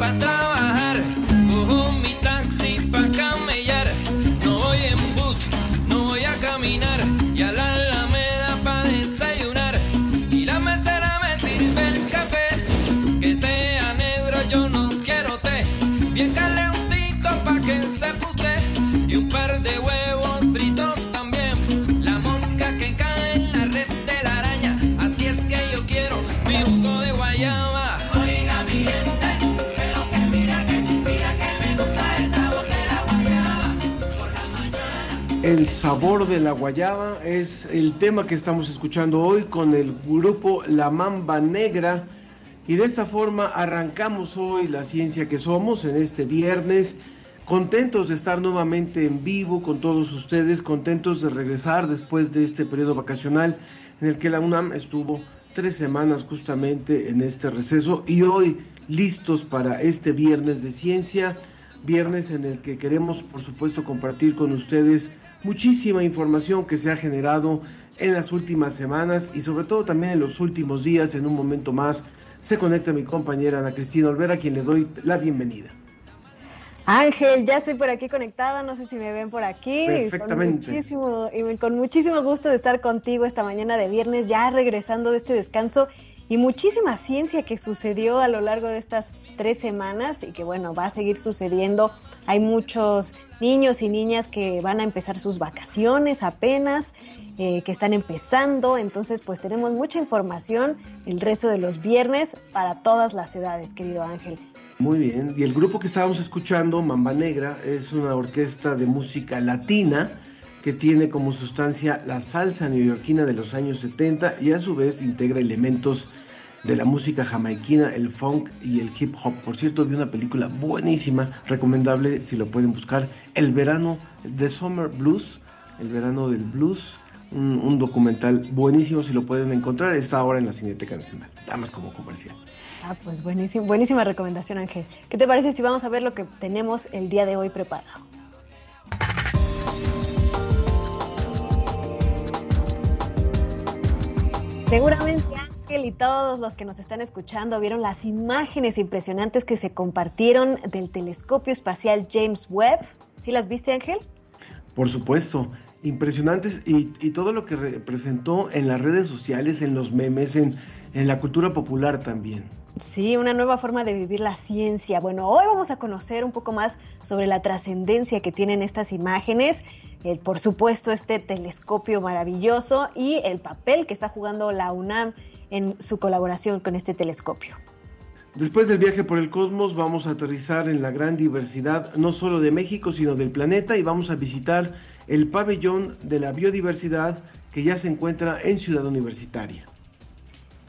para atrás. El sabor de la guayaba es el tema que estamos escuchando hoy con el grupo La Mamba Negra. Y de esta forma arrancamos hoy la ciencia que somos en este viernes. Contentos de estar nuevamente en vivo con todos ustedes, contentos de regresar después de este periodo vacacional en el que la UNAM estuvo tres semanas justamente en este receso y hoy listos para este viernes de ciencia, viernes en el que queremos por supuesto compartir con ustedes muchísima información que se ha generado en las últimas semanas y sobre todo también en los últimos días. En un momento más se conecta mi compañera Ana Cristina Olvera, a quien le doy la bienvenida. Ángel, ya estoy por aquí conectada, no sé si me ven por aquí. Perfectamente. Con muchísimo, y con muchísimo gusto de estar contigo esta mañana de viernes, ya regresando de este descanso y muchísima ciencia que sucedió a lo largo de estas tres semanas y que bueno, va a seguir sucediendo. Hay muchos niños y niñas que van a empezar sus vacaciones apenas, eh, que están empezando, entonces pues tenemos mucha información el resto de los viernes para todas las edades, querido Ángel. Muy bien, y el grupo que estábamos escuchando, Mamba Negra, es una orquesta de música latina que tiene como sustancia la salsa neoyorquina de los años 70 y a su vez integra elementos de la música jamaiquina, el funk y el hip hop. Por cierto, vi una película buenísima, recomendable si lo pueden buscar, El verano de Summer Blues, El verano del blues, un, documental buenísimo si lo pueden encontrar, está ahora en la Cineteca Nacional, nada más como comercial. Ah, pues buenísimo, buenísima recomendación Ángel. ¿Qué te parece si vamos a ver lo que tenemos el día de hoy preparado? Seguramente y todos los que nos están escuchando vieron las imágenes impresionantes que se compartieron del telescopio espacial James Webb. ¿Sí las viste, Ángel? Por supuesto, impresionantes y, todo lo que representó en las redes sociales, en los memes, en, en la cultura popular también. Sí, una nueva forma de vivir la ciencia. Bueno, hoy vamos a conocer un poco más sobre la trascendencia que tienen estas imágenes, el, por supuesto este telescopio maravilloso y el papel que está jugando la UNAM en su colaboración con este telescopio. Después del viaje por el cosmos vamos a aterrizar en la gran diversidad no solo de México sino del planeta y vamos a visitar el pabellón de la biodiversidad que ya se encuentra en Ciudad Universitaria.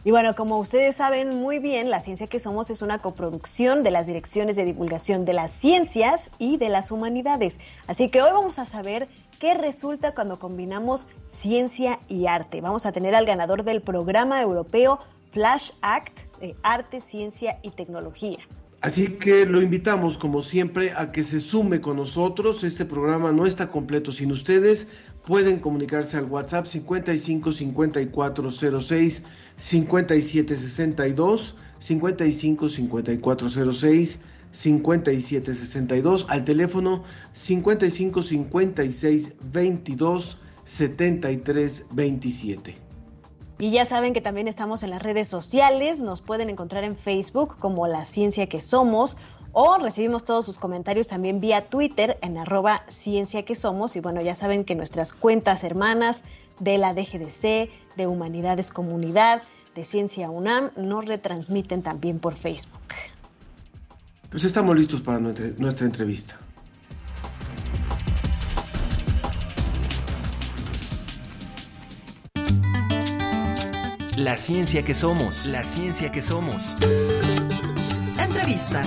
Y bueno, como ustedes saben muy bien, La Ciencia que Somos es una coproducción de las direcciones de divulgación de las ciencias y de las humanidades. Así que hoy vamos a saber qué resulta cuando combinamos ciencia y arte. Vamos a tener al ganador del programa europeo Flash Act de Arte, Ciencia y Tecnología. Así que lo invitamos, como siempre, a que se sume con nosotros. Este programa no está completo sin ustedes. Pueden comunicarse al WhatsApp 55 54 06 57 62 55 54 06 5762 al teléfono 55 56 22 73 27. Y ya saben que también estamos en las redes sociales, nos pueden encontrar en Facebook como La Ciencia que Somos o recibimos todos sus comentarios también vía Twitter en arroba Ciencia que Somos y bueno, ya saben que nuestras cuentas hermanas de la DGDC, de Humanidades Comunidad, de Ciencia UNAM nos retransmiten también por Facebook. Pues estamos listos para nuestra, entrevista. La ciencia que somos, la ciencia que somos. Entrevista.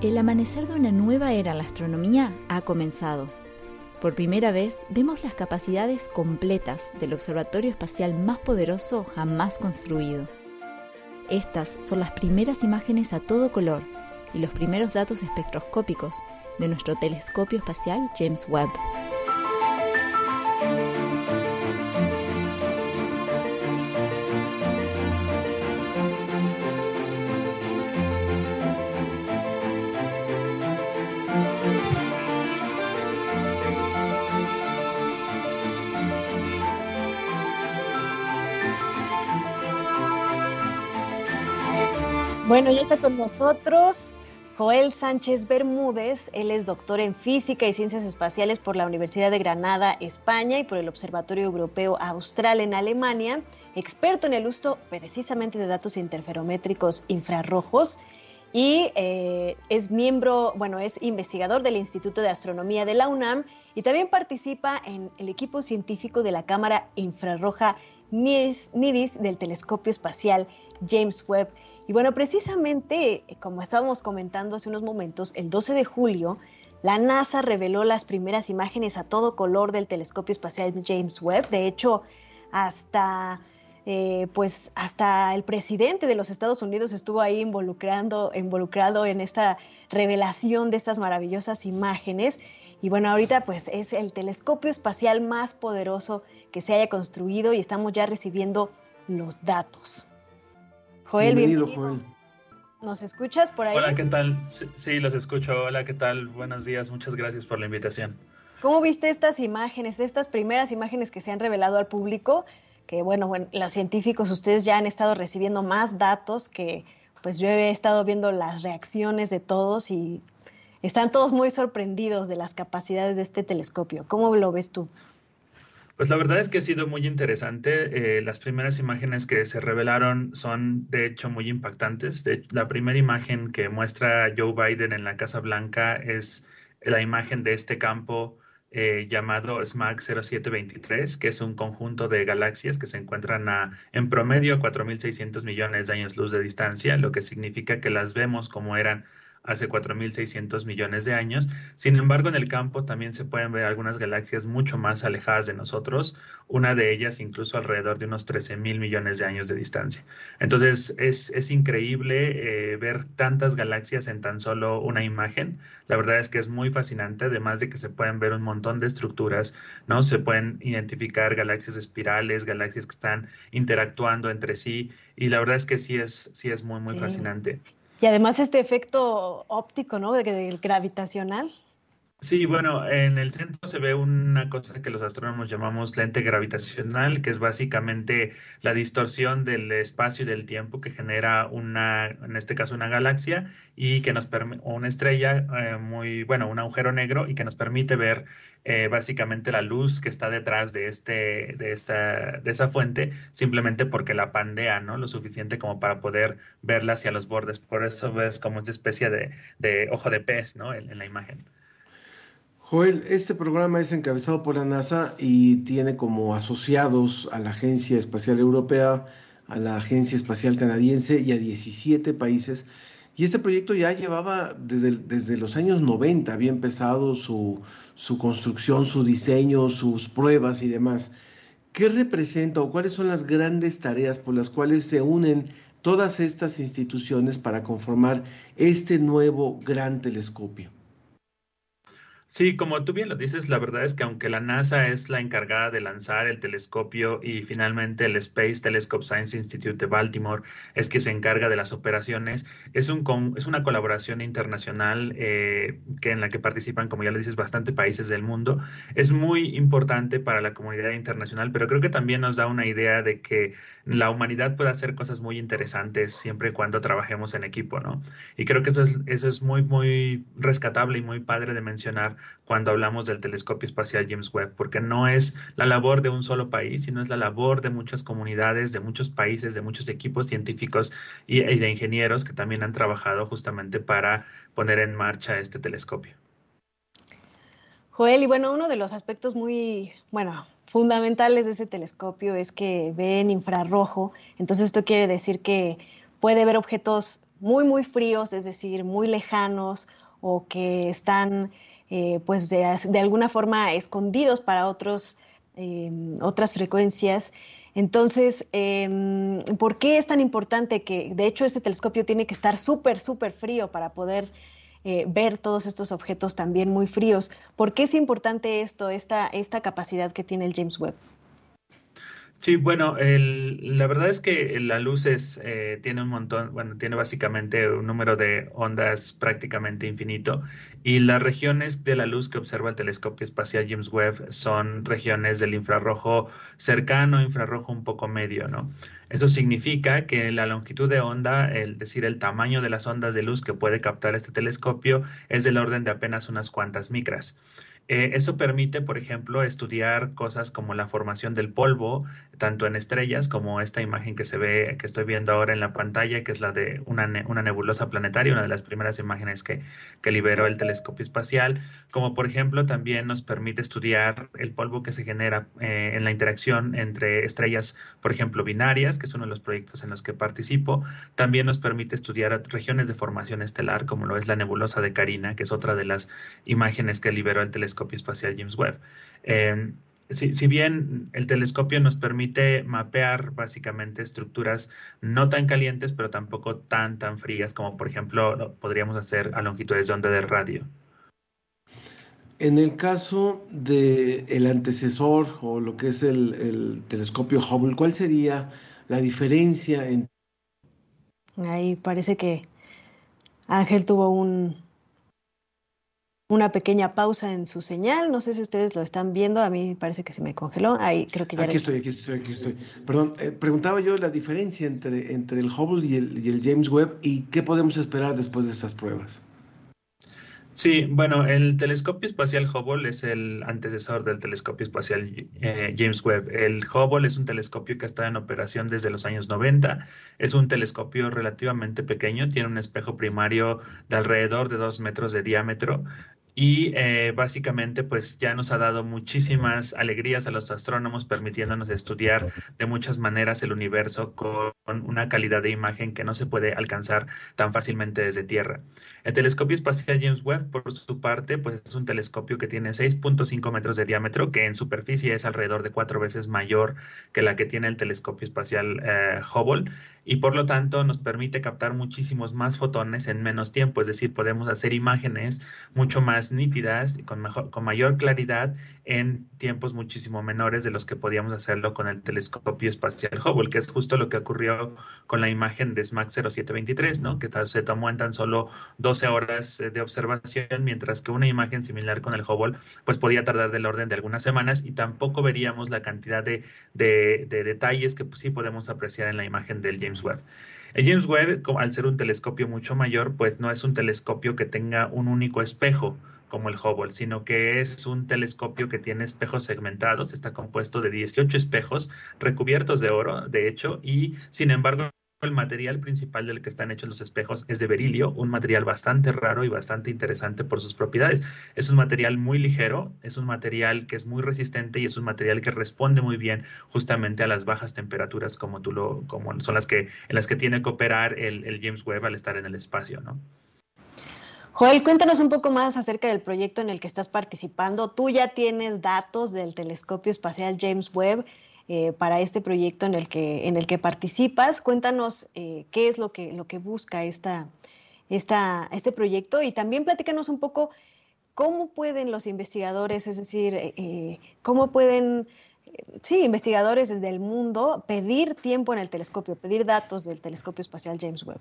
El amanecer de una nueva era en la astronomía ha comenzado. Por primera vez vemos las capacidades completas del observatorio espacial más poderoso jamás construido. Estas son las primeras imágenes a todo color y los primeros datos espectroscópicos de nuestro telescopio espacial James Webb. Está con nosotros Joel Sánchez Bermúdez. Él es doctor en Física y Ciencias Espaciales por la Universidad de Granada, España, y por el Observatorio Europeo Austral en Alemania. Experto en el uso precisamente de datos interferométricos infrarrojos. Y eh, es miembro, bueno, es investigador del Instituto de Astronomía de la UNAM y también participa en el equipo científico de la Cámara Infrarroja NIRIS del Telescopio Espacial James Webb. Y bueno, precisamente, eh, como estábamos comentando hace unos momentos, el 12 de julio, la NASA reveló las primeras imágenes a todo color del telescopio espacial James Webb. De hecho, hasta, eh, pues, hasta el presidente de los Estados Unidos estuvo ahí involucrando, involucrado en esta revelación de estas maravillosas imágenes. Y bueno, ahorita pues es el telescopio espacial más poderoso que se haya construido y estamos ya recibiendo los datos. Joel, bienvenido, Joel. ¿Nos escuchas por ahí? Hola, ¿qué tal? Sí, los escucho. Hola, ¿qué tal? Buenos días. Muchas gracias por la invitación. ¿Cómo viste estas imágenes, estas primeras imágenes que se han revelado al público? Que bueno, bueno, los científicos, ustedes ya han estado recibiendo más datos que pues yo he estado viendo las reacciones de todos y están todos muy sorprendidos de las capacidades de este telescopio. ¿Cómo lo ves tú? Pues la verdad es que ha sido muy interesante. Eh, las primeras imágenes que se revelaron son de hecho muy impactantes. la primera imagen que muestra Joe Biden en la Casa Blanca es la imagen de este campo eh, llamado SMAG 0723, que es un conjunto de galaxias que se encuentran a, en promedio a 4.600 millones de años luz de distancia, lo que significa que las vemos como eran hace 4.600 millones de años. Sin embargo, en el campo también se pueden ver algunas galaxias mucho más alejadas de nosotros, una de ellas incluso alrededor de unos 13.000 millones de años de distancia. Entonces, es, increíble eh, ver tantas galaxias en tan solo una imagen. La verdad es que es muy fascinante, además de que se pueden ver un montón de estructuras, ¿no? Se pueden identificar galaxias espirales, galaxias que están interactuando entre sí, y la verdad es que sí es, sí es muy, muy fascinante. Y además este efecto óptico, ¿no? Del gravitacional. Sí, bueno, en el centro se ve una cosa que los astrónomos llamamos lente gravitacional, que es básicamente la distorsión del espacio y del tiempo que genera una, en este caso, una galaxia y que nos permite, una estrella eh, muy, bueno, un agujero negro y que nos permite ver eh, básicamente la luz que está detrás de, este, de, esa, de esa fuente, simplemente porque la pandea, ¿no? Lo suficiente como para poder verla hacia los bordes. Por eso ves como esta especie de, de ojo de pez, ¿no? en la imagen. Joel, este programa es encabezado por la NASA y tiene como asociados a la Agencia Espacial Europea, a la Agencia Espacial Canadiense y a 17 países. Y este proyecto ya llevaba desde, desde los años 90, había empezado su, su construcción, su diseño, sus pruebas y demás. ¿Qué representa o cuáles son las grandes tareas por las cuales se unen todas estas instituciones para conformar este nuevo gran telescopio? Sí, como tú bien lo dices, la verdad es que aunque la NASA es la encargada de lanzar el telescopio y finalmente el Space Telescope Science Institute de Baltimore es que se encarga de las operaciones, es, un, es una colaboración internacional eh, que en la que participan, como ya lo dices, bastantes países del mundo. Es muy importante para la comunidad internacional, pero creo que también nos da una idea de que la humanidad puede hacer cosas muy interesantes siempre y cuando trabajemos en equipo, ¿no? Y creo que eso es, eso es muy, muy rescatable y muy padre de mencionar cuando hablamos del telescopio espacial James Webb, porque no es la labor de un solo país, sino es la labor de muchas comunidades, de muchos países, de muchos equipos científicos y, y de ingenieros que también han trabajado justamente para poner en marcha este telescopio. Joel, y bueno, uno de los aspectos muy, bueno, fundamentales de ese telescopio es que ve en infrarrojo, entonces esto quiere decir que puede ver objetos muy, muy fríos, es decir, muy lejanos o que están eh, pues de, alguna forma escondidos para otros, em, otras frecuencias. Entonces, em, ¿por qué es tan importante que, de hecho, este telescopio tiene que estar súper, súper frío para poder eh, ver todos estos objetos también muy fríos? ¿Por qué es importante esto, esta, esta capacidad que tiene el James Webb? Sí, bueno, el, la verdad es que la luz es, eh, tiene un montón, bueno, tiene básicamente un número de ondas prácticamente infinito y las regiones de la luz que observa el telescopio espacial James Webb son regiones del infrarrojo cercano, infrarrojo un poco medio, ¿no? Eso significa que la longitud de onda, es decir, el tamaño de las ondas de luz que puede captar este telescopio es del orden de apenas unas cuantas micras. Eh, eso permite, por ejemplo, estudiar cosas como la formación del polvo, tanto en estrellas como esta imagen que se ve, que estoy viendo ahora en la pantalla, que es la de una, nebulosa planetaria, una de las primeras imágenes que, liberó el telescopio espacial, como por ejemplo también nos permite estudiar el polvo que se genera eh, en la interacción entre estrellas, por ejemplo, binarias, que es uno de los proyectos en los que participo. También nos permite estudiar regiones de formación estelar, como lo es la nebulosa de Carina, que es otra de las imágenes que liberó el telescopio espacial James Webb. Em, si, bien el telescopio nos permite mapear básicamente estructuras no tan calientes, pero tampoco tan, tan frías como por ejemplo podríamos hacer a longitudes de onda de radio. En el caso del el antecesor o lo que es el, el, telescopio Hubble, ¿cuál sería la diferencia en... Ahí parece que Ángel tuvo un, una pequeña pausa en su señal. No sé si ustedes lo están viendo. A mí parece que se me congeló. Ahí creo que ya. Aquí estoy, aquí estoy, aquí estoy. Perdón, eh, preguntaba yo la diferencia entre, entre el Hubble y el, y el James Webb y qué podemos esperar después de estas pruebas. Sí, bueno, el telescopio espacial Hubble es el antecesor del telescopio espacial eh, James Webb. El Hubble es un telescopio que ha estado en operación desde los años 90. Es un telescopio relativamente pequeño, tiene un espejo primario de alrededor de dos metros de diámetro y eh, básicamente pues ya nos ha dado muchísimas alegrías a los astrónomos permitiéndonos estudiar de muchas maneras el universo con una calidad de imagen que no se puede alcanzar tan fácilmente desde Tierra. El telescopio espacial James Webb por su parte pues es un telescopio que tiene 6.5 metros de diámetro que en superficie es alrededor de cuatro veces mayor que la que tiene el telescopio espacial eh, Hubble y por lo tanto nos permite captar muchísimos más fotones en menos tiempo, es decir, podemos hacer imágenes mucho más nítidas y con, mejor, con mayor claridad en tiempos muchísimo menores de los que podíamos hacerlo con el telescopio espacial Hubble, que es justo lo que ocurrió con la imagen de SMAC 0723, ¿no? que se tomó en tan solo 12 horas eh, de observación, mientras que una imagen similar con el Hubble pues podía tardar del orden de algunas semanas y tampoco veríamos la cantidad de, de, de detalles que pues, sí podemos apreciar en la imagen del James Webb. El James Webb, al ser un telescopio mucho mayor, pues no es un telescopio que tenga un único espejo como el Hubble, sino que es un telescopio que tiene espejos segmentados, está compuesto de 18 espejos recubiertos de oro, de hecho, y sin embargo el material principal del que están hechos los espejos es de berilio, un material bastante raro y bastante interesante por sus propiedades. Es un material muy ligero, es un material que es muy resistente y es un material que responde muy bien justamente a las bajas temperaturas como tú lo, como son las que, en las que tiene que operar el, el James Webb al estar en el espacio, ¿no? Joel, cuéntanos un poco más acerca del proyecto en el que estás participando. Tú ya tienes datos del telescopio espacial James Webb. Eh, para este proyecto en el que, participas. Cuéntanos eh, qué es lo que, lo que busca este proyecto y también platícanos un poco cómo pueden los investigadores, es decir, eh, cómo pueden, sí, investigadores del mundo pedir tiempo en el telescopio, pedir datos del telescopio espacial James Webb.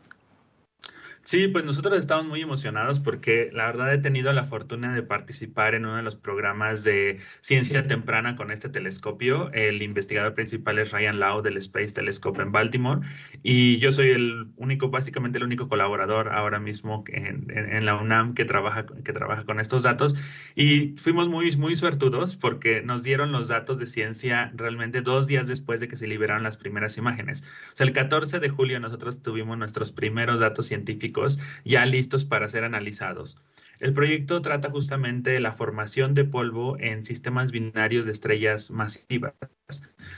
Sí, pues nosotros estamos muy emocionados porque la verdad he tenido la fortuna de participar en uno de los programas de ciencia temprana con este telescopio. El investigador principal es Ryan Lau del Space Telescope en Baltimore y yo soy el único, básicamente el único colaborador ahora mismo en, en, la UNAM que trabaja, que trabaja con estos datos y fuimos muy, muy suertudos porque nos dieron los datos de ciencia realmente dos días después de que se liberaron las primeras imágenes. O sea, el 14 de julio nosotros tuvimos nuestros primeros datos científicos ya listos para ser analizados. El proyecto trata justamente de la formación de polvo en sistemas binarios de estrellas masivas.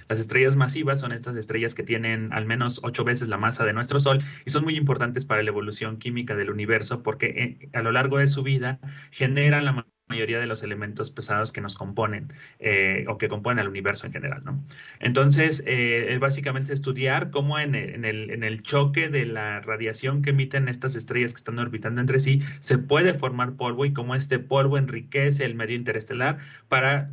Las estrellas masivas son estas estrellas que tienen al menos ocho veces la masa de nuestro Sol y son muy importantes para la evolución química del universo porque eh, a lo largo de su vida generan la mayoría de los elementos pesados que nos componen eh, o que componen al universo en general, ¿no? Entonces, eh, es básicamente estudiar cómo en el, en el, choque de la radiación que emiten estas estrellas que están orbitando entre sí, se puede formar polvo y cómo este polvo enriquece el medio interestelar para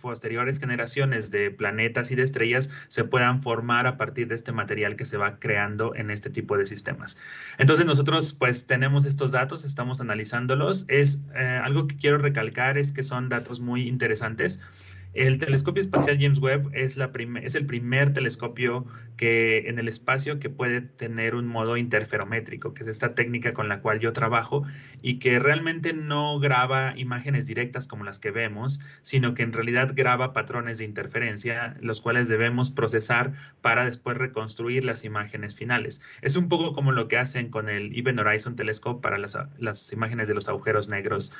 posteriores generaciones de planetas y de estrellas se puedan formar a partir de este material que se va creando en este tipo de sistemas. Entonces nosotros pues tenemos estos datos, estamos analizándolos. Es eh, algo que quiero recalcar es que son datos muy interesantes. El telescopio espacial James Webb es, el primer telescopio que en el espacio que puede tener un modo interferométrico, que es esta técnica con la cual yo trabajo y que realmente no graba imágenes directas como las que vemos, sino que en realidad graba patrones de interferencia, los cuales debemos procesar para después reconstruir las imágenes finales. Es un poco como lo que hacen con el Event Horizon Telescope para las imágenes de los agujeros negros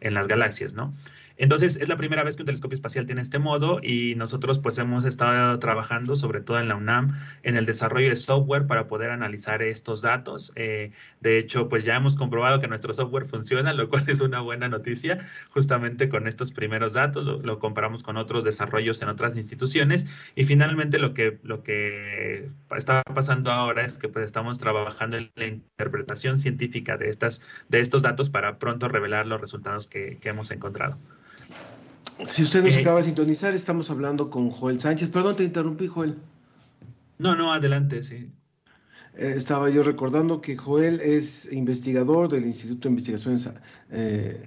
en las galaxias, ¿no? Entonces, es la primera vez que un telescopio espacial tiene este modo y nosotros pues hemos estado trabajando, sobre todo en la UNAM, en el desarrollo de software para poder analizar estos datos. Eh, de hecho, pues ya hemos comprobado que nuestro software funciona, lo cual es una buena noticia, justamente con estos primeros datos, lo, comparamos con otros desarrollos en otras instituciones y finalmente lo que, lo que está pasando ahora es que pues estamos trabajando en la interpretación científica de, estas, de estos datos para pronto revelar los resultados que hemos encontrado. Si usted nos eh, acaba de sintonizar, estamos hablando con Joel Sánchez. Perdón, te interrumpí, Joel. No, no, adelante, sí. Eh, estaba yo recordando que Joel es investigador del Instituto de Investigaciones eh,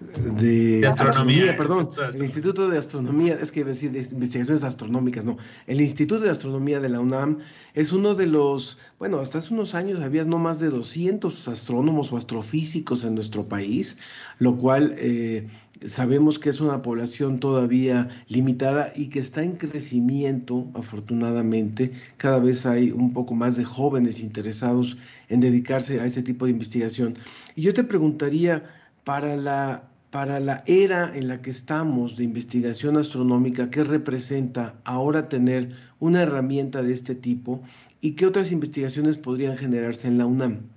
de, astronomía, perdón, el Instituto de Astronomía, es que iba a decir de investigaciones astronómicas, no, el Instituto de Astronomía de la UNAM es uno de los, bueno, hasta hace unos años había no más de 200 astrónomos o astrofísicos en nuestro país, lo cual eh, sabemos que es una población todavía limitada y que está en crecimiento, afortunadamente, cada vez hay un poco más de jóvenes interesados en dedicarse a este tipo de investigación. Y yo te preguntaría, para la para la era en la que estamos de investigación astronómica, ¿qué representa ahora tener una herramienta de este tipo y qué otras investigaciones podrían generarse en la UNAM?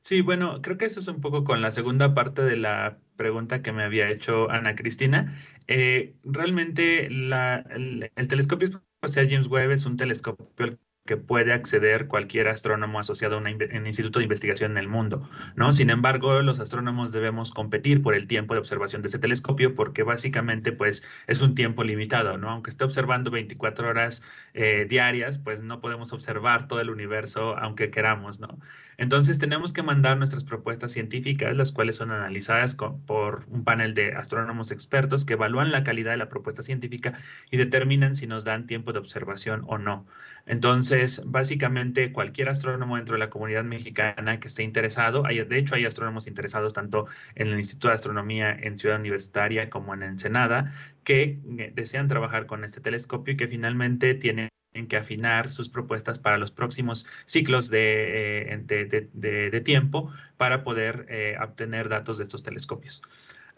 Sí, bueno, creo que eso es un poco con la segunda parte de la pregunta que me había hecho Ana Cristina. Eh, realmente el, el, telescopio espacial James Webb es un telescopio que puede acceder cualquier astrónomo asociado a un instituto de investigación en el mundo, ¿no? Sin embargo, los astrónomos debemos competir por el tiempo de observación de ese telescopio porque básicamente, pues, es un tiempo limitado, ¿no? Aunque esté observando 24 horas eh, diarias, pues no podemos observar todo el universo aunque queramos, ¿no? Entonces tenemos que mandar nuestras propuestas científicas, las cuales son analizadas por un panel de astrónomos expertos que evalúan la calidad de la propuesta científica y determinan si nos dan tiempo de observación o no. Entonces, básicamente cualquier astrónomo dentro de la comunidad mexicana que esté interesado, hay, de hecho hay astrónomos interesados tanto en el Instituto de Astronomía en Ciudad Universitaria como en Ensenada, que eh, desean trabajar con este telescopio y que finalmente tienen que afinar sus propuestas para los próximos ciclos de, eh, tiempo para poder eh, obtener datos de estos telescopios.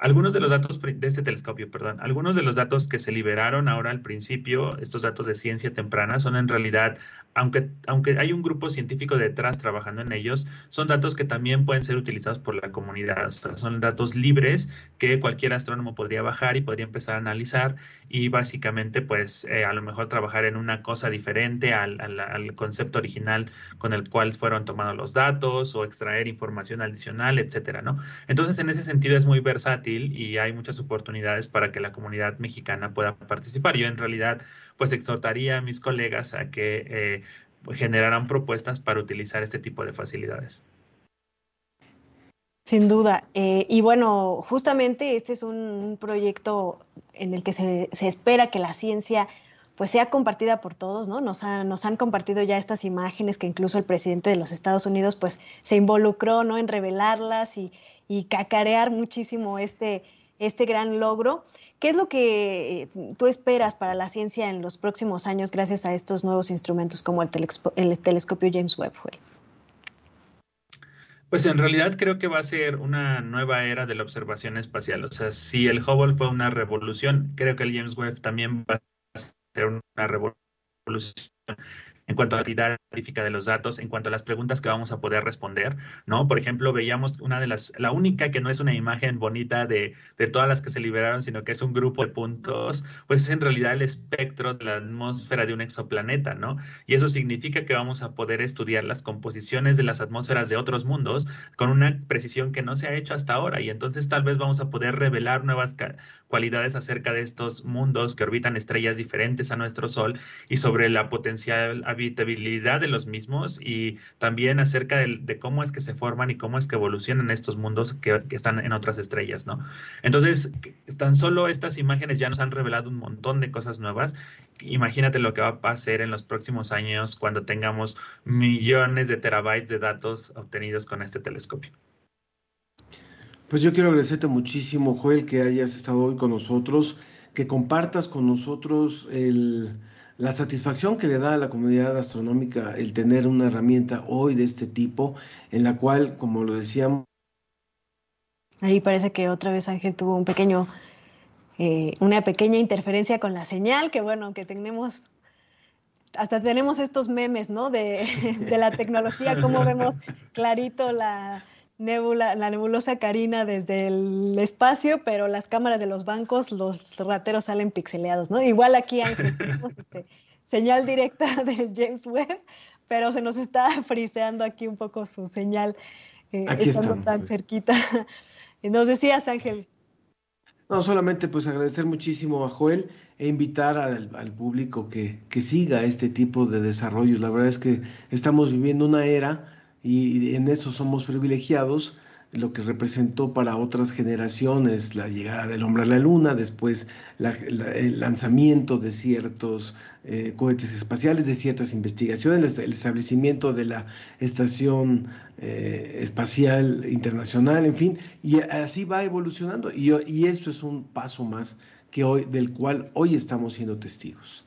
Algunos de los datos de este telescopio, perdón, algunos de los datos que se liberaron ahora al principio, estos datos de ciencia temprana, son en realidad aunque, aunque hay un grupo científico detrás trabajando en ellos, son datos que también pueden ser utilizados por la comunidad. son datos libres que cualquier astrónomo podría bajar y podría empezar a analizar y básicamente, pues, eh, a lo mejor trabajar en una cosa diferente al, al, concepto original con el cual fueron tomados los datos o extraer información adicional, etcétera, ¿no? Entonces, en ese sentido es muy versátil y hay muchas oportunidades para que la comunidad mexicana pueda participar. Yo, en realidad, pues exhortaría a mis colegas a que eh, generaran propuestas para utilizar este tipo de facilidades. Sin duda. Eh, y bueno, justamente este es un, proyecto en el que se, espera que la ciencia pues sea compartida por todos, ¿no? Nos, nos han compartido ya estas imágenes que incluso el presidente de los Estados Unidos pues se involucró, ¿no? En revelarlas y, y cacarear muchísimo este, este gran logro. ¿Qué es lo que eh, tú esperas para la ciencia en los próximos años gracias a estos nuevos instrumentos como el, telescopio James Webb? Pues en realidad creo que va a ser una nueva era de la observación espacial. O sea, si el Hubble fue una revolución, creo que el James Webb también va a ser una revolución en cuanto a la calidad de los datos, en cuanto a las preguntas que vamos a poder responder, ¿no? Por ejemplo, veíamos una de las, la única que no es una imagen bonita de, de todas las que se liberaron, sino que es un grupo de puntos, pues es en realidad el espectro de la atmósfera de un exoplaneta, ¿no? Y eso significa que vamos a poder estudiar las composiciones de las atmósferas de otros mundos con una precisión que no se ha hecho hasta ahora. Y entonces tal vez vamos a poder revelar nuevas cualidades acerca de estos mundos que orbitan estrellas diferentes a nuestro Sol y sobre la potencial habitabilidad de los mismos y también acerca de, cómo es que se forman y cómo es que evolucionan estos mundos que, están en otras estrellas, ¿no? Entonces, tan solo estas imágenes ya nos han revelado un montón de cosas nuevas. Imagínate lo que va a pasar en los próximos años cuando tengamos millones de terabytes de datos obtenidos con este telescopio. Pues yo quiero agradecerte muchísimo, Joel, que hayas estado hoy con nosotros, que compartas con nosotros el, la satisfacción que le da a la comunidad astronómica el tener una herramienta hoy de este tipo, en la cual, como lo decíamos, Ahí parece que otra vez Ángel tuvo un pequeño, eh, una pequeña interferencia con la señal, que bueno, que tenemos, hasta tenemos estos memes, ¿no? De, de la tecnología, cómo vemos clarito la, nebula, la nebulosa Carina desde el espacio, pero las cámaras de los bancos, los rateros salen pixeleados, ¿no? Igual aquí tenemos este, señal directa de James Webb, pero se nos está friseando aquí un poco su señal eh, estando tan cerquita. Nos decías, Ángel. No, solamente pues agradecer muchísimo a Joel e invitar al, al público que, que siga este tipo de desarrollos. La verdad es que estamos viviendo una era y en eso somos privilegiados, lo que representó para otras generaciones la llegada del hombre a la luna, después el lanzamiento de ciertos eh, cohetes espaciales, de ciertas investigaciones, el establecimiento de la Estación eh, Espacial Internacional, en fin, y así va evolucionando. Y, y esto es un paso más que hoy, del cual hoy estamos siendo testigos.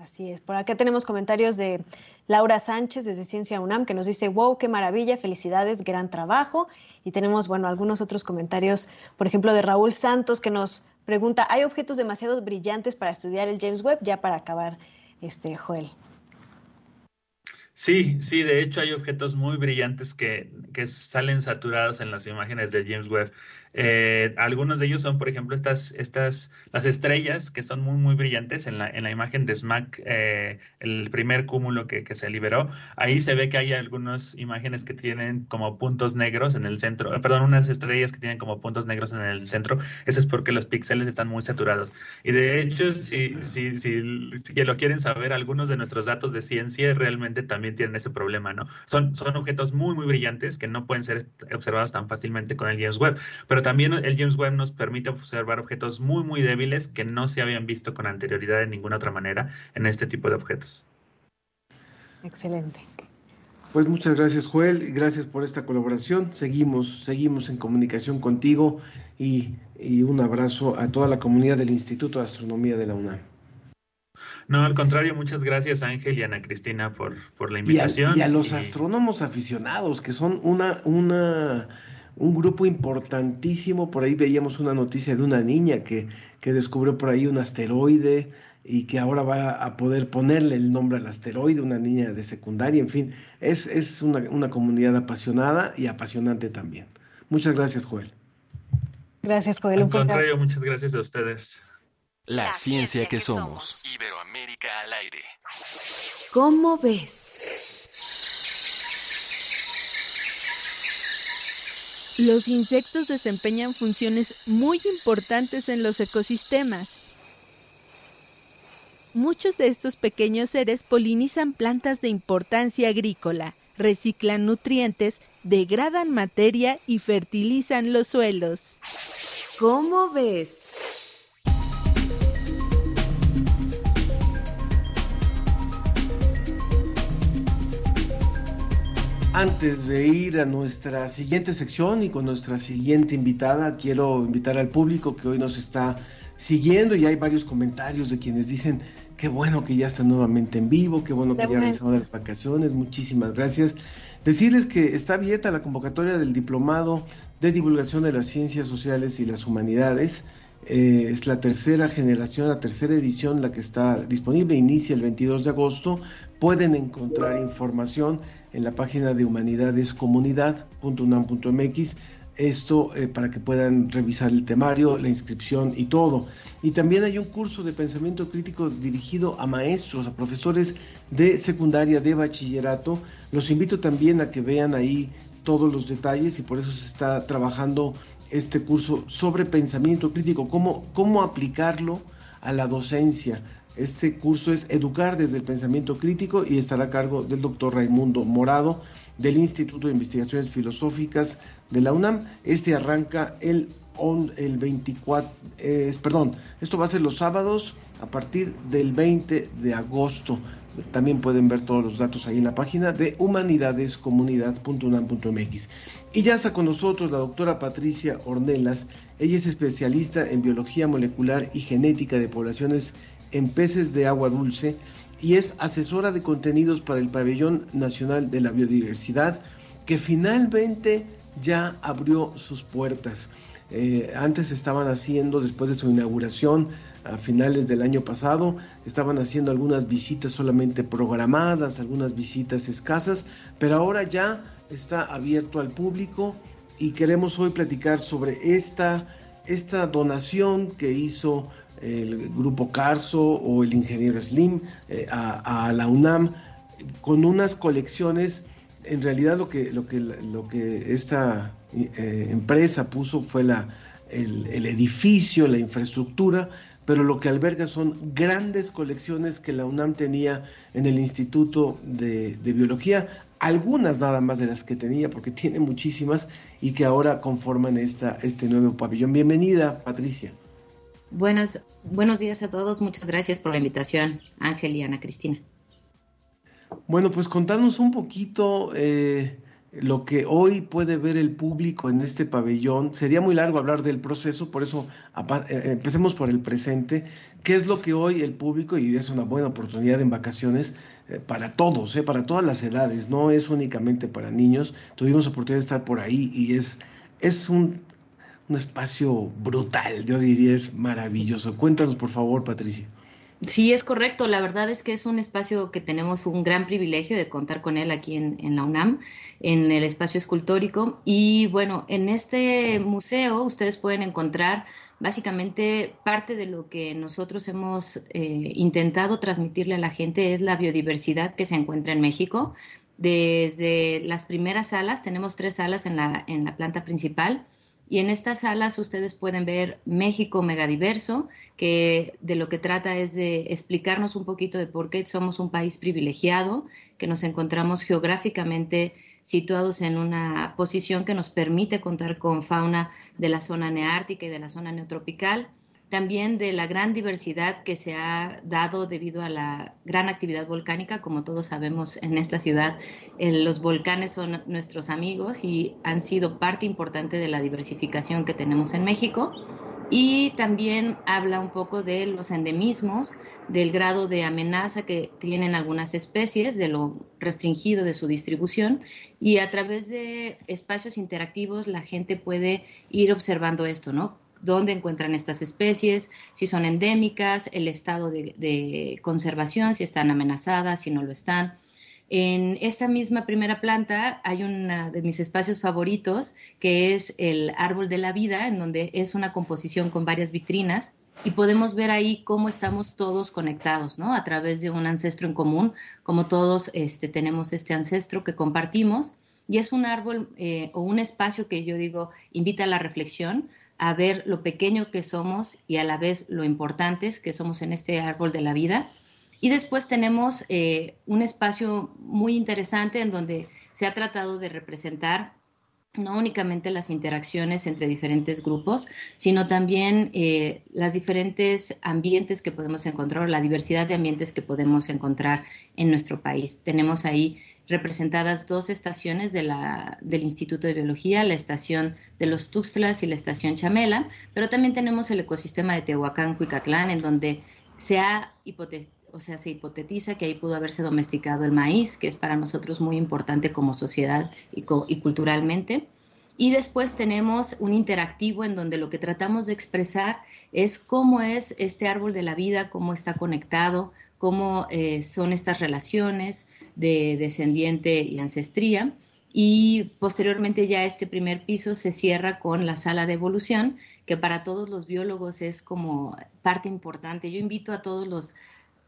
Así es. Por acá tenemos comentarios de Laura Sánchez desde Ciencia UNAM que nos dice, wow, qué maravilla, felicidades, gran trabajo. Y tenemos, bueno, algunos otros comentarios, por ejemplo, de Raúl Santos que nos pregunta, ¿hay objetos demasiado brillantes para estudiar el James Webb? Ya para acabar, este, Joel. Sí, sí, de hecho hay objetos muy brillantes que, que salen saturados en las imágenes de James Webb. Eh, algunos de ellos son, por ejemplo, estas, estas, las estrellas que son muy, muy brillantes en la, en la imagen de SMAC, eh, el primer cúmulo que, que, se liberó. Ahí se ve que hay algunas imágenes que tienen como puntos negros en el centro, eh, perdón, unas estrellas que tienen como puntos negros en el centro. Eso es porque los píxeles están muy saturados. Y de hecho, si, si, si, si lo quieren saber, algunos de nuestros datos de ciencia realmente también tienen ese problema, ¿no? Son, son objetos muy, muy brillantes que no pueden ser observados tan fácilmente con el James Webb. Pero también el James Webb nos permite observar objetos muy, muy débiles que no se habían visto con anterioridad de ninguna otra manera en este tipo de objetos. Excelente. Pues muchas gracias, Joel, gracias por esta colaboración. Seguimos, seguimos en comunicación contigo y, un abrazo a toda la comunidad del Instituto de Astronomía de la UNAM. No, al contrario, muchas gracias Ángel y Ana Cristina por, por la invitación. Y a, los astrónomos aficionados, que son una, una un grupo importantísimo, por ahí veíamos una noticia de una niña que, que descubrió por ahí un asteroide y que ahora va a poder ponerle el nombre al asteroide, una niña de secundaria, en fin, es, es una, una comunidad apasionada y apasionante también. Muchas gracias, Joel. Gracias, Joel. Al contrario, muchas gracias a ustedes. La, ciencia, que, somos. Iberoamérica al aire. ¿Cómo ves? Los insectos desempeñan funciones muy importantes en los ecosistemas. Muchos de estos pequeños seres polinizan plantas de importancia agrícola, reciclan nutrientes, degradan materia y fertilizan los suelos. ¿Cómo ves? Antes de ir a nuestra siguiente sección y con nuestra siguiente invitada, quiero invitar al público que hoy nos está siguiendo y hay varios comentarios de quienes dicen qué bueno que ya está nuevamente en vivo, qué bueno que ya ha regresado de las vacaciones, muchísimas gracias. Decirles que está abierta la convocatoria del diplomado de divulgación de las ciencias sociales y las humanidades. Eh, es la tercera generación, la tercera edición, la que está disponible, inicia el 22 de agosto. Pueden encontrar información en la página de humanidadescomunidad.unam.mx. Esto eh, para que puedan revisar el temario, la inscripción y todo. Y también hay un curso de pensamiento crítico dirigido a maestros, a profesores de secundaria, de bachillerato. Los invito también a que vean ahí todos los detalles y por eso se está trabajando este curso sobre pensamiento crítico, cómo, cómo aplicarlo a la docencia. Este curso es Educar desde el Pensamiento Crítico y estará a cargo del doctor Raimundo Morado del Instituto de Investigaciones Filosóficas de la UNAM. Este arranca el, el 24, perdón, esto va a ser los sábados a partir del 20 de agosto. También pueden ver todos los datos ahí en la página de humanidadescomunidad.unam.mx. Y ya está con nosotros la doctora Patricia Ornelas. Ella es especialista en biología molecular y genética de poblaciones en peces de agua dulce y es asesora de contenidos para el Pabellón Nacional de la Biodiversidad, que finalmente ya abrió sus puertas. Eh, antes estaban haciendo, después de su inauguración, a finales del año pasado, estaban haciendo algunas visitas solamente programadas, algunas visitas escasas, pero ahora ya está abierto al público y queremos hoy platicar sobre esta, esta donación que hizo el grupo Carso o el ingeniero Slim eh, a, la UNAM con unas colecciones. En realidad lo que, lo que, lo que esta eh, empresa puso fue la, el, edificio, la infraestructura, pero lo que alberga son grandes colecciones que la UNAM tenía en el Instituto de, de Biología, algunas nada más de las que tenía, porque tiene muchísimas y que ahora conforman esta, este nuevo pabellón. Bienvenida, Patricia. Buenas, buenos días a todos. Muchas gracias por la invitación, Ángel y Ana Cristina. Bueno, pues contarnos un poquito eh, lo que hoy puede ver el público en este pabellón. Sería muy largo hablar del proceso, por eso eh, empecemos por el presente. ¿Qué es lo que hoy el público, y es una buena oportunidad en vacaciones eh, para todos, para todas las edades, no es únicamente para niños? Tuvimos oportunidad de estar por ahí y es, es un un espacio brutal, yo diría es maravilloso. Cuéntanos por favor, Patricia. Sí, es correcto. La verdad es que es un espacio que tenemos un gran privilegio de contar con él aquí en, la UNAM, en el espacio escultórico. Y bueno, en este museo ustedes pueden encontrar básicamente parte de lo que nosotros hemos eh, intentado transmitirle a la gente es la biodiversidad que se encuentra en México. Desde las primeras salas, tenemos tres salas en la, en la planta principal y en estas salas ustedes pueden ver México megadiverso, que de lo que trata es de explicarnos un poquito de por qué somos un país privilegiado, que nos encontramos geográficamente situados en una posición que nos permite contar con fauna de la zona neártica y de la zona neotropical también de la gran diversidad que se ha dado debido a la gran actividad volcánica. Como todos sabemos en esta ciudad, los volcanes son nuestros amigos y han sido parte importante de la diversificación que tenemos en México. Y también habla un poco de los endemismos, del grado de amenaza que tienen algunas especies, de lo restringido de su distribución. Y a través de espacios interactivos la gente puede ir observando esto, ¿no? Dónde encuentran estas especies, si son endémicas, el estado de, conservación, si están amenazadas, si no lo están. En esta misma primera planta hay uno de mis espacios favoritos, que es el árbol de la vida, en donde es una composición con varias vitrinas y podemos ver ahí cómo estamos todos conectados, ¿no? A través de un ancestro en común, como todos este, tenemos este ancestro que compartimos. Y es un árbol eh, o un espacio que yo digo invita a la reflexión, a ver lo pequeño que somos y a la vez lo importantes que somos en este árbol de la vida. Y después tenemos eh, un espacio muy interesante en donde se ha tratado de representar no únicamente las interacciones entre diferentes grupos, sino también eh, las diferentes ambientes que podemos encontrar, la diversidad de ambientes que podemos encontrar en nuestro país. Tenemos ahí representadas dos estaciones del Instituto de Biología, la estación de los Tuxtlas y la estación Chamela, pero también tenemos el ecosistema de Tehuacán, Cuicatlán, en donde se ha o sea, se hipotetiza que ahí pudo haberse domesticado el maíz, que es para nosotros muy importante como sociedad y, y culturalmente. Y después tenemos un interactivo en donde lo que tratamos de expresar es cómo es este árbol de la vida, cómo está conectado, cómo eh, son estas relaciones de descendiente y ancestría. Y posteriormente ya este primer piso se cierra con la sala de evolución, que para todos los biólogos es como parte importante. Yo invito a todos los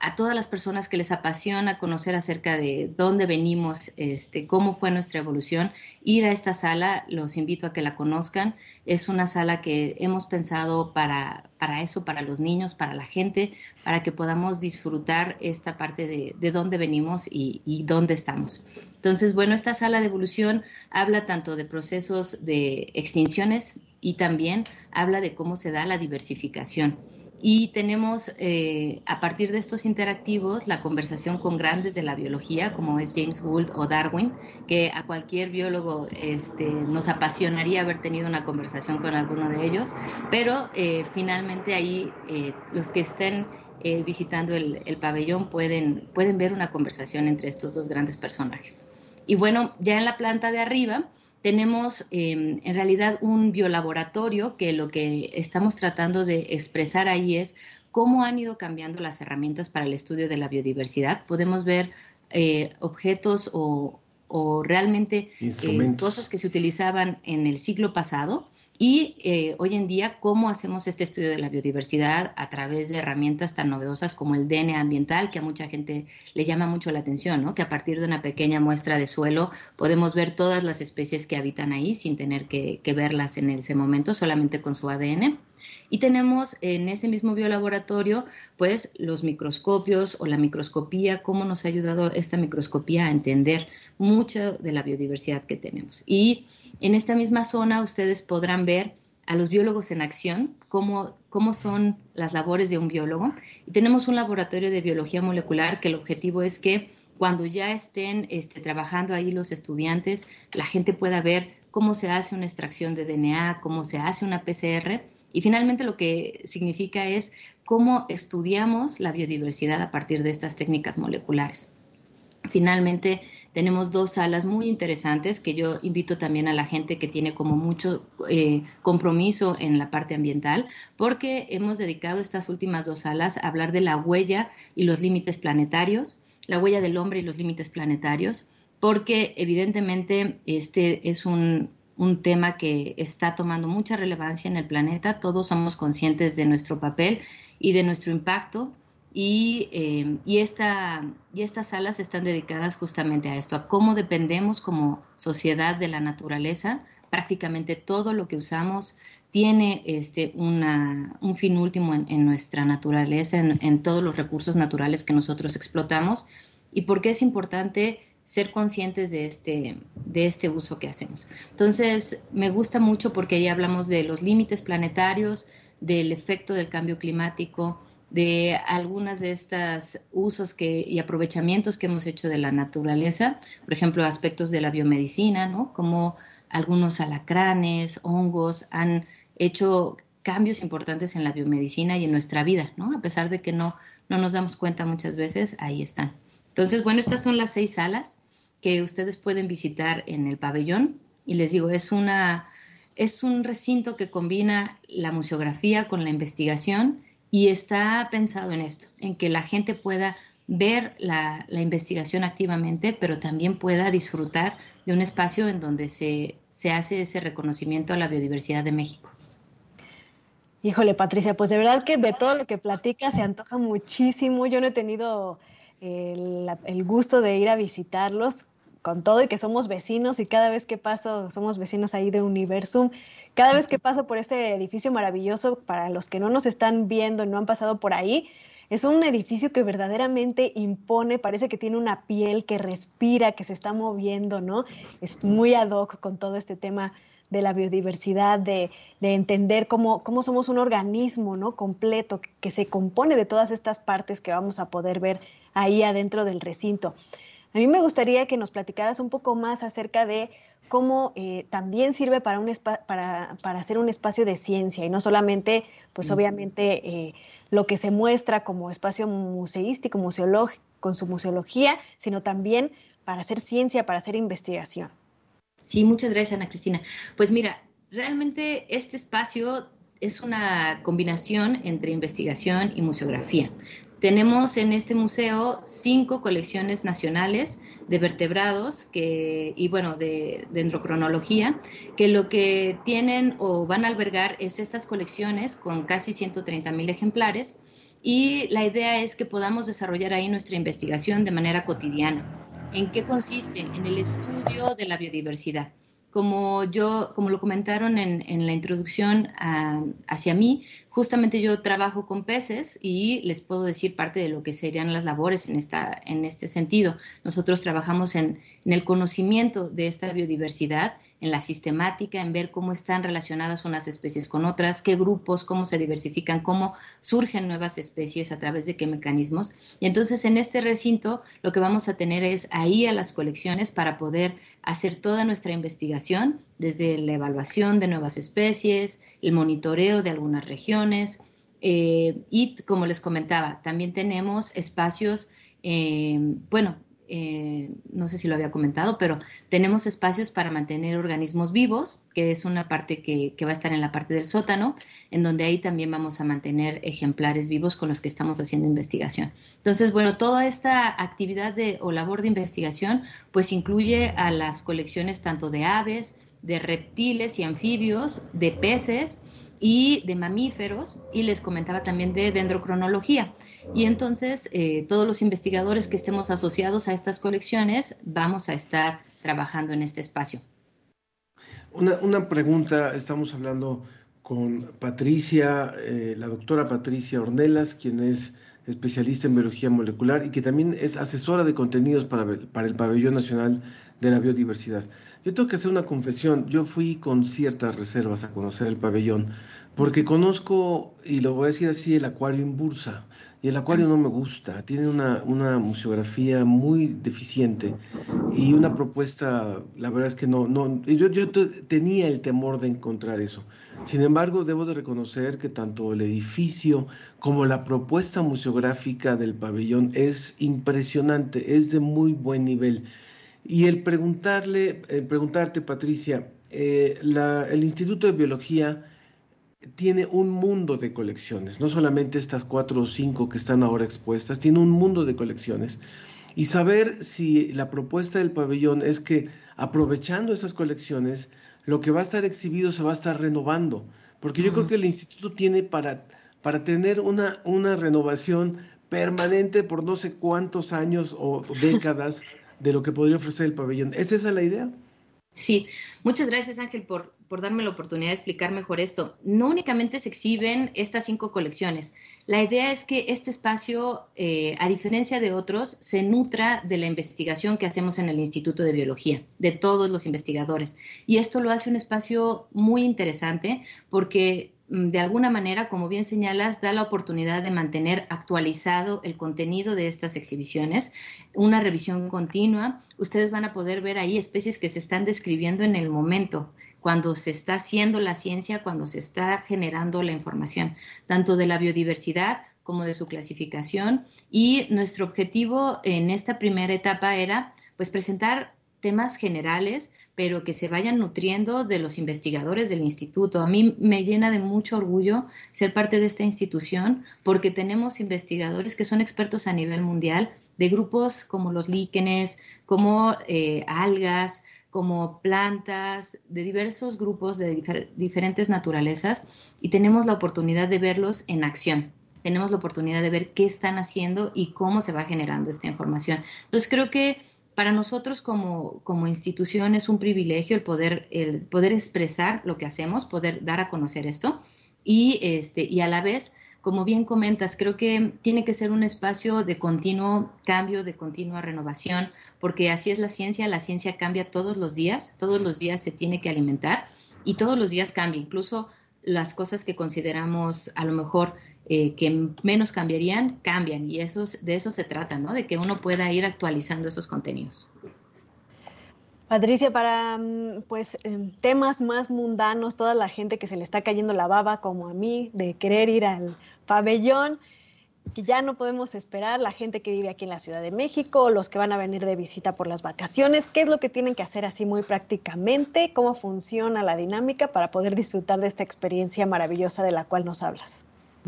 a todas las personas que les apasiona conocer acerca de dónde venimos, este, cómo fue nuestra evolución, ir a esta sala, los invito a que la conozcan. Es una sala que hemos pensado para, para eso, para los niños, para la gente, para que podamos disfrutar esta parte de, de dónde venimos y, y dónde estamos. Entonces, bueno, esta sala de evolución habla tanto de procesos de extinciones y también habla de cómo se da la diversificación. Y tenemos eh, a partir de estos interactivos la conversación con grandes de la biología, como es James Gould o Darwin, que a cualquier biólogo este, nos apasionaría haber tenido una conversación con alguno de ellos, pero eh, finalmente ahí eh, los que estén visitando el, el, pabellón pueden, pueden ver una conversación entre estos dos grandes personajes. Y bueno, ya en la planta de arriba tenemos em, en realidad un biolaboratorio que lo que estamos tratando de expresar ahí es cómo han ido cambiando las herramientas para el estudio de la biodiversidad. Podemos ver eh, objetos o, realmente eh, cosas que se utilizaban en el siglo pasado y eh, hoy en día, ¿cómo hacemos este estudio de la biodiversidad a través de herramientas tan novedosas como el DNA ambiental, que a mucha gente le llama mucho la atención, ¿no? que a partir de una pequeña muestra de suelo podemos ver todas las especies que habitan ahí sin tener que, verlas en ese momento, solamente con su ADN? Y tenemos en ese mismo biolaboratorio, pues los microscopios o la microscopía, cómo nos ha ayudado esta microscopía a entender mucha de la biodiversidad que tenemos. Y en esta misma zona ustedes podrán ver a los biólogos en acción, cómo, cómo son las labores de un biólogo. Y tenemos un laboratorio de biología molecular que el objetivo es que cuando ya estén este, trabajando ahí los estudiantes, la gente pueda ver cómo se hace una extracción de DNA, cómo se hace una PCR. Y finalmente lo que significa es cómo estudiamos la biodiversidad a partir de estas técnicas moleculares. Finalmente, tenemos dos salas muy interesantes que yo invito también a la gente que tiene como mucho eh, compromiso en la parte ambiental, porque hemos dedicado estas últimas dos salas a hablar de la huella y los límites planetarios, la huella del hombre y los límites planetarios, porque evidentemente este es un, un tema que está tomando mucha relevancia en el planeta, todos somos conscientes de nuestro papel y de nuestro impacto y, eh, y, esta, y estas salas están dedicadas justamente a esto, a cómo dependemos como sociedad de la naturaleza. Prácticamente todo lo que usamos tiene este, una, un fin último en, nuestra naturaleza, en, todos los recursos naturales que nosotros explotamos. ¿Y por qué es importante ser conscientes de este, de este uso que hacemos? Entonces, me gusta mucho porque ahí hablamos de los límites planetarios, del efecto del cambio climático, de algunas de estas usos que, y aprovechamientos que hemos hecho de la naturaleza, por ejemplo, aspectos de la biomedicina, ¿no? Como algunos alacranes, hongos han hecho cambios importantes en la biomedicina y en nuestra vida, ¿no? A pesar de que no, no nos damos cuenta muchas veces, ahí están. Entonces, bueno, estas son las seis salas que ustedes pueden visitar en el pabellón y les digo, es una es un recinto que combina la museografía con la investigación y está pensado en esto, en que la gente pueda ver la, investigación activamente, pero también pueda disfrutar de un espacio en donde se, se hace ese reconocimiento a la biodiversidad de México. Híjole, Patricia, pues de verdad que de todo lo que platica se antoja muchísimo. Yo no he tenido el, el, gusto de ir a visitarlos con todo y que somos vecinos y cada vez que paso somos vecinos ahí de Universum. Cada vez que paso por este edificio maravilloso, para los que no nos están viendo no han pasado por ahí, Es un edificio que verdaderamente impone, parece que tiene una piel que respira, que se está moviendo, ¿no? Es muy ad hoc con todo este tema de la biodiversidad, de, entender cómo, cómo, somos un organismo ¿no? completo que se compone de todas estas partes que vamos a poder ver ahí adentro del recinto. A mí me gustaría que nos platicaras un poco más acerca de cómo eh, también sirve para, un para, para, hacer un espacio de ciencia y no solamente, pues obviamente, eh, lo que se muestra como espacio museístico, museológico, con su museología, sino también para hacer ciencia, para hacer investigación. Sí, muchas gracias, Ana Cristina. Pues mira, realmente este espacio es una combinación entre investigación y museografía. Tenemos en este museo cinco colecciones nacionales de vertebrados y bueno, de dendrocronología, que lo que tienen o van a albergar es estas colecciones con casi 130 mil ejemplares y la idea es que podamos desarrollar ahí nuestra investigación de manera cotidiana. ¿En qué consiste? En el estudio de la biodiversidad como yo, como lo comentaron en, la introducción ah, hacia mí, justamente yo trabajo con peces y les puedo decir parte de lo que serían las labores en, esta, en este sentido. Nosotros trabajamos en, en el conocimiento de esta biodiversidad en la sistemática, en ver cómo están relacionadas unas especies con otras, qué grupos, cómo se diversifican, cómo surgen nuevas especies, a través de qué mecanismos. Y entonces en este recinto lo que vamos a tener es ahí a las colecciones para poder hacer toda nuestra investigación, desde la evaluación de nuevas especies, el monitoreo de algunas regiones. Eh, y como les comentaba, también tenemos espacios, eh, bueno, eh, no sé si lo había comentado, pero tenemos espacios para mantener organismos vivos, que es una parte que, va a estar en la parte del sótano, en donde ahí también vamos a mantener ejemplares vivos con los que estamos haciendo investigación. Entonces, bueno, toda esta actividad de, o labor de investigación, pues incluye a las colecciones tanto de aves, de reptiles y anfibios, de peces, y de mamíferos y les comentaba también de dendrocronología. Y entonces eh, todos los investigadores que estemos asociados a estas colecciones vamos a estar trabajando en este espacio. Una, una pregunta, estamos hablando con Patricia, eh, la doctora Patricia Ornelas, quien es especialista en biología molecular y que también es asesora de contenidos para, para el Pabellón Nacional de la Biodiversidad. Yo tengo que hacer una confesión, yo fui con ciertas reservas a conocer el pabellón, porque conozco, y lo voy a decir así, el acuario en Bursa, y el acuario no me gusta, tiene una, una museografía muy deficiente y una propuesta, la verdad es que no, no yo, yo tenía el temor de encontrar eso. Sin embargo, debo de reconocer que tanto el edificio como la propuesta museográfica del pabellón es impresionante, es de muy buen nivel. Y el preguntarle, el preguntarte, Patricia, eh, el Instituto de Biología tiene un mundo de colecciones, no solamente estas cuatro o cinco que están ahora expuestas, tiene un mundo de colecciones. Y saber si la propuesta del pabellón es que aprovechando esas colecciones, lo que va a estar exhibido se va a estar renovando, porque yo creo que el instituto tiene para, para tener una, una renovación permanente por no sé cuántos años o décadas de lo que podría ofrecer el pabellón. ¿Es esa la idea? Sí, muchas gracias Ángel por, por darme la oportunidad de explicar mejor esto. No únicamente se exhiben estas cinco colecciones. La idea es que este espacio, eh, a diferencia de otros, se nutra de la investigación que hacemos en el Instituto de Biología, de todos los investigadores. Y esto lo hace un espacio muy interesante porque de alguna manera, como bien señalas, da la oportunidad de mantener actualizado el contenido de estas exhibiciones, una revisión continua. Ustedes van a poder ver ahí especies que se están describiendo en el momento, cuando se está haciendo la ciencia, cuando se está generando la información, tanto de la biodiversidad como de su clasificación. Y nuestro objetivo en esta primera etapa era pues presentar temas generales, pero que se vayan nutriendo de los investigadores del instituto. A mí me llena de mucho orgullo ser parte de esta institución porque tenemos investigadores que son expertos a nivel mundial de grupos como los líquenes, como eh, algas, como plantas, de diversos grupos de diferentes naturalezas y tenemos la oportunidad de verlos en acción. Tenemos la oportunidad de ver qué están haciendo y cómo se va generando esta información. Entonces creo que para nosotros como, como, institución es un privilegio el poder, el poder expresar lo que hacemos, poder dar a conocer esto. Y, este, y a la vez como bien comentas, creo que tiene que ser un espacio de continuo cambio, de continua renovación, porque así es la ciencia, la ciencia cambia todos los días, todos los días se tiene que alimentar y todos los días cambia, incluso las cosas que consideramos a lo mejor eh, que menos cambiarían, cambian y eso, de eso se trata, ¿no? De que uno pueda ir actualizando esos contenidos. Patricia, para mm, pues em, temas más mundanos, toda la gente que se le está cayendo la baba, como a mí, de querer ir al pabellón, que ya no podemos esperar, la gente que vive aquí en la Ciudad de México, los que van a venir de visita por las vacaciones, ¿qué es lo que tienen que hacer así muy prácticamente? ¿Cómo funciona la dinámica para poder disfrutar de esta experiencia maravillosa de la cual nos hablas?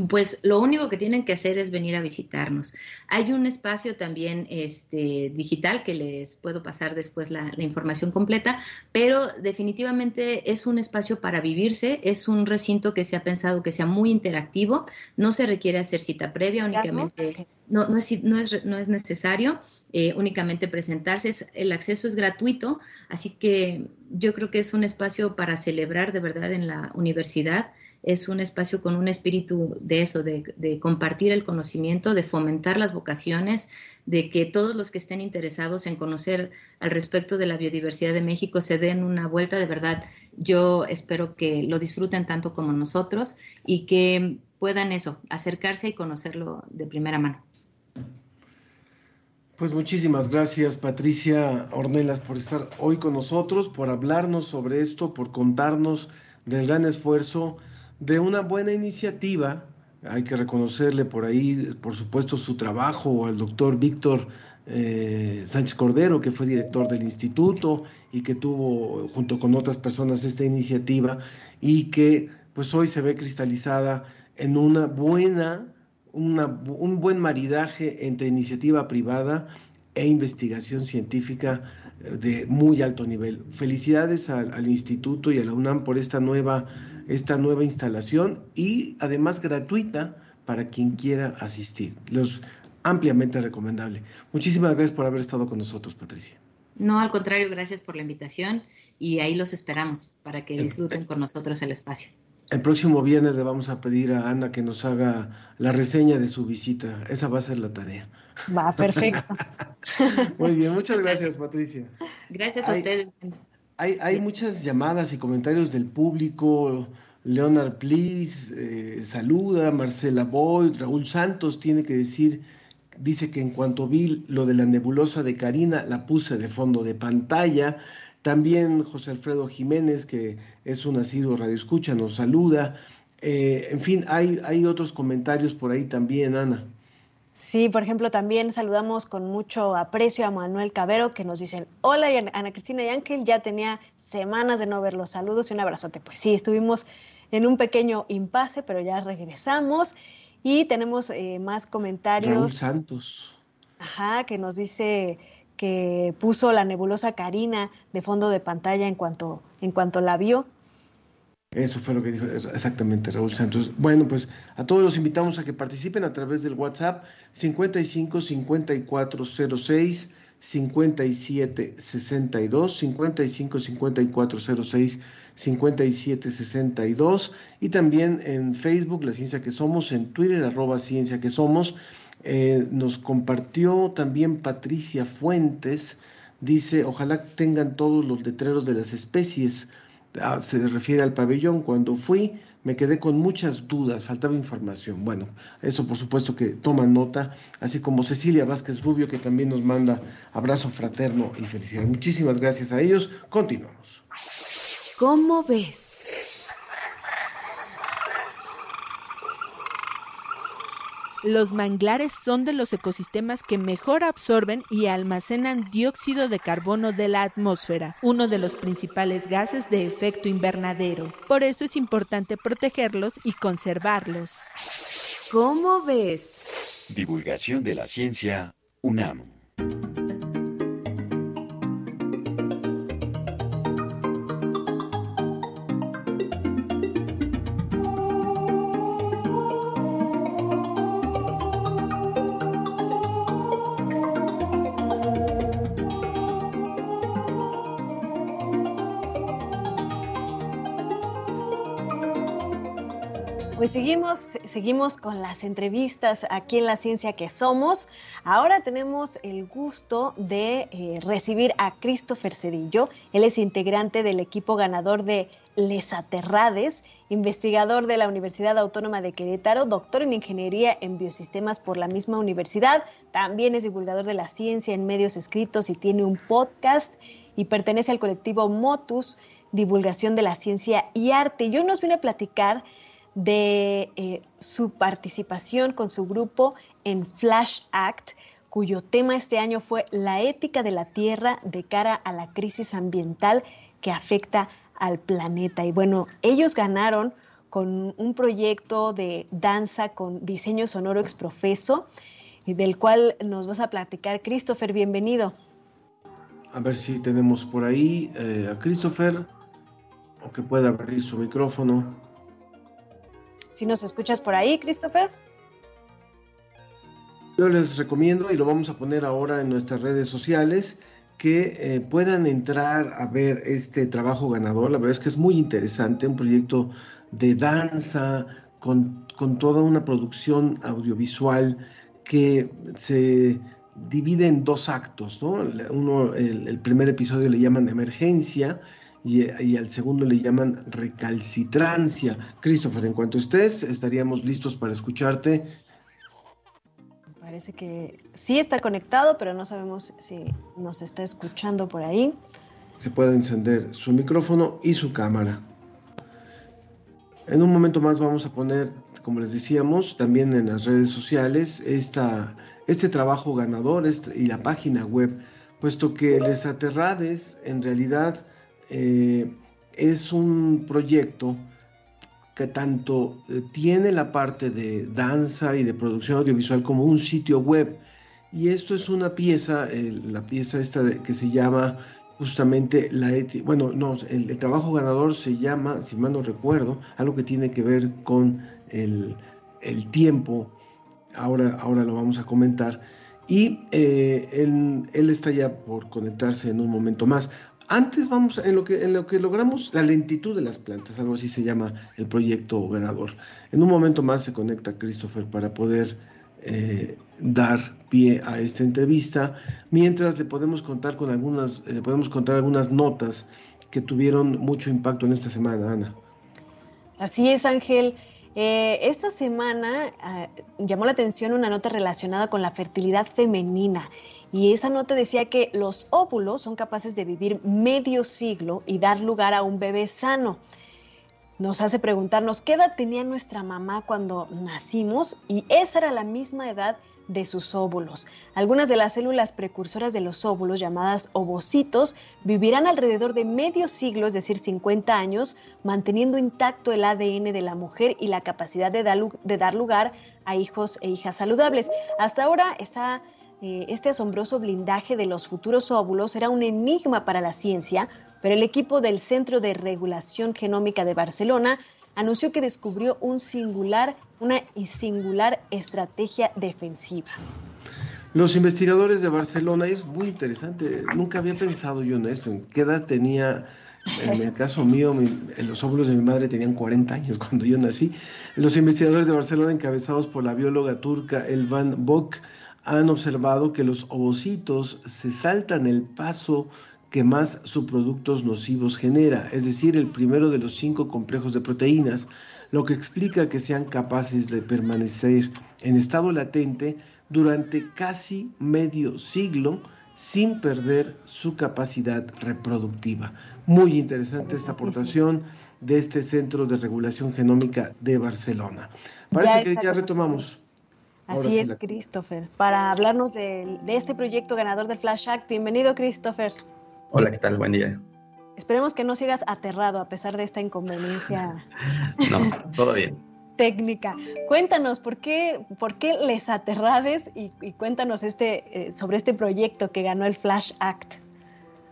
Pues lo único que tienen que hacer es venir a visitarnos. Hay un espacio también este, digital que les puedo pasar después la, información completa, pero definitivamente es un espacio para vivirse, es un recinto que se ha pensado que sea muy interactivo, no se requiere hacer cita previa, únicamente no, no, es, no, es, no es necesario. Eh, únicamente presentarse. El acceso es gratuito, así que yo creo que es un espacio para celebrar de verdad en la universidad es un espacio con un espíritu de eso, de, compartir el conocimiento, de fomentar las vocaciones, de que todos los que estén interesados en conocer al respecto de la biodiversidad de México se den una vuelta. De verdad, yo espero que lo disfruten tanto como nosotros y que puedan eso, acercarse y conocerlo de primera mano. Pues muchísimas gracias Patricia Ornelas por estar hoy con nosotros, por hablarnos sobre esto, por contarnos del gran esfuerzo de una buena iniciativa. Hay que reconocerle por ahí, por supuesto, su trabajo al doctor Víctor eh, Sánchez Cordero, que fue director del instituto y que tuvo junto con otras personas esta iniciativa y que pues hoy se ve cristalizada en una buena, una, un buen maridaje entre iniciativa privada e investigación científica eh, de muy alto nivel. Felicidades al, al instituto y a la UNAM por esta nueva esta nueva instalación y además gratuita para quien quiera asistir. Los ampliamente recomendable. Muchísimas gracias por haber estado con nosotros, Patricia. No, al contrario, gracias por la invitación y ahí los esperamos para que disfruten con nosotros el espacio. El próximo viernes le vamos a pedir a Ana que nos haga la reseña de su visita. Esa va a ser la tarea. Va, perfecto. Muy bien, muchas gracias, Patricia. Gracias a ustedes. Hay, muchas llamadas y comentarios del público. Leonard Please eh, saluda, Marcela Boyd, Raúl Santos tiene que decir, dice que en cuanto vi lo de la nebulosa de Karina, la puse de fondo de pantalla. También José Alfredo Jiménez, que es un asiduo radioescucha, nos saluda. Eh, en fin, hay, hay otros comentarios por ahí también, Ana. Sí, por ejemplo, también saludamos con mucho aprecio a Manuel Cabero que nos dice, hola Ana Cristina y Ángel, ya tenía semanas de no ver los saludos y un abrazote. Pues sí, estuvimos en un pequeño impasse, pero ya regresamos y tenemos eh, más comentarios. Raúl Santos. Ajá, que nos dice que puso la nebulosa Karina de fondo de pantalla en cuanto, en cuanto la vio. Eso fue lo que dijo exactamente Raúl Santos. Bueno, pues a todos los invitamos a que participen a través del WhatsApp 55 5406 57 62 55 5406 57 62 y también en Facebook La Ciencia que Somos, en Twitter arroba Ciencia que Somos. Eh, nos compartió también Patricia Fuentes, dice, ojalá tengan todos los letreros de las especies Se refiere al pabellón. Cuando fui me quedé con muchas dudas, faltaba información. Bueno, eso por supuesto que toma nota, así como Cecilia Vázquez Rubio, que también nos manda abrazo fraterno y felicidad. Muchísimas gracias a ellos. Continuamos. ¿Cómo ves? Los manglares son de los ecosistemas que mejor absorben y almacenan dióxido de carbono de la atmósfera, uno de los principales gases de efecto invernadero. Por eso es importante protegerlos y conservarlos. ¿Cómo ves? Divulgación de la ciencia UNAM. Seguimos, seguimos con las entrevistas aquí en La Ciencia que Somos. Ahora tenemos el gusto de eh, recibir a Christopher Cedillo. Él es integrante del equipo ganador de Les Aterrades, investigador de la Universidad Autónoma de Querétaro, doctor en Ingeniería en Biosistemas por la misma universidad. También es divulgador de la ciencia en medios escritos y tiene un podcast y pertenece al colectivo Motus, Divulgación de la Ciencia y Arte. Yo nos vine a platicar de eh, su participación con su grupo en Flash Act, cuyo tema este año fue la ética de la Tierra de cara a la crisis ambiental que afecta al planeta. Y bueno, ellos ganaron con un proyecto de danza con diseño sonoro exprofeso, del cual nos vas a platicar. Christopher, bienvenido. A ver si tenemos por ahí eh, a Christopher, que pueda abrir su micrófono. Si nos escuchas por ahí, Christopher. Yo les recomiendo, y lo vamos a poner ahora en nuestras redes sociales, que eh, puedan entrar a ver este trabajo ganador. La verdad es que es muy interesante, un proyecto de danza con, toda una producción audiovisual que se divide en dos actos, ¿no? Uno, el primer episodio le llaman Emergencia, y, al segundo le llaman recalcitrancia. Christopher, en cuanto estés, estaríamos listos para escucharte. Parece que sí está conectado, pero no sabemos si nos está escuchando por ahí. Que pueda encender su micrófono y su cámara. En un momento más vamos a poner, como les decíamos, también en las redes sociales esta, este trabajo ganador este, y la página web, puesto que Les Aterrades en realidad eh, es un proyecto que tanto eh, tiene la parte de danza y de producción audiovisual como un sitio web. Y esto es una pieza, la pieza esta que se llama justamente la bueno, no, el, trabajo ganador se llama, si mal no recuerdo, algo que tiene que ver con el, tiempo, ahora, ahora lo vamos a comentar, y eh, él, está ya por conectarse en un momento más. Antes vamos en lo que en lo que logramos la lentitud de las plantas, algo así se llama el proyecto ganador. En un momento más se conecta Christopher para poder eh, dar pie a esta entrevista, mientras le podemos contar con algunas, le podemos contar algunas notas que tuvieron mucho impacto en esta semana, Ana. Así es, Ángel. Eh, esta semana ah, llamó la atención una nota relacionada con la fertilidad femenina y esa nota decía que los óvulos son capaces de vivir medio siglo y dar lugar a un bebé sano. Nos hace preguntarnos qué edad tenía nuestra mamá cuando nacimos y esa era la misma edad de sus óvulos. Algunas de las células precursoras de los óvulos, llamadas ovocitos, vivirán alrededor de medio siglo, es decir, 50 años, manteniendo intacto el ADN de la mujer y la capacidad de dar, lugar a hijos e hijas saludables. Hasta ahora, eh, este asombroso blindaje de los futuros óvulos era un enigma para la ciencia, pero el equipo del Centro de Regulación Genómica de Barcelona anunció que descubrió un singular, una singular estrategia defensiva. Los investigadores de Barcelona, es muy interesante, nunca había pensado yo en esto, en qué edad tenía, en el caso mío, los óvulos de mi madre tenían 40 años cuando yo nací. Los investigadores de Barcelona, encabezados por la bióloga turca Elvan Bok, han observado que los ovocitos se saltan el paso que más subproductos nocivos genera, es decir, el primero de los cinco complejos de proteínas, lo que explica que sean capaces de permanecer en estado latente durante casi medio siglo sin perder su capacidad reproductiva. Muy interesante esta aportación de este Centro de Regulación Genómica de Barcelona. Parece que ya retomamos. Así es, Christopher. Para hablarnos de, este proyecto ganador del Flash Act. Bienvenido, Christopher. Hola, ¿qué tal? Buen día. Esperemos que no sigas aterrado a pesar de esta inconveniencia. no, todo bien. técnica. Cuéntanos, ¿por qué, por qué les aterrades y, cuéntanos este, eh, sobre este proyecto que ganó el Flash Act?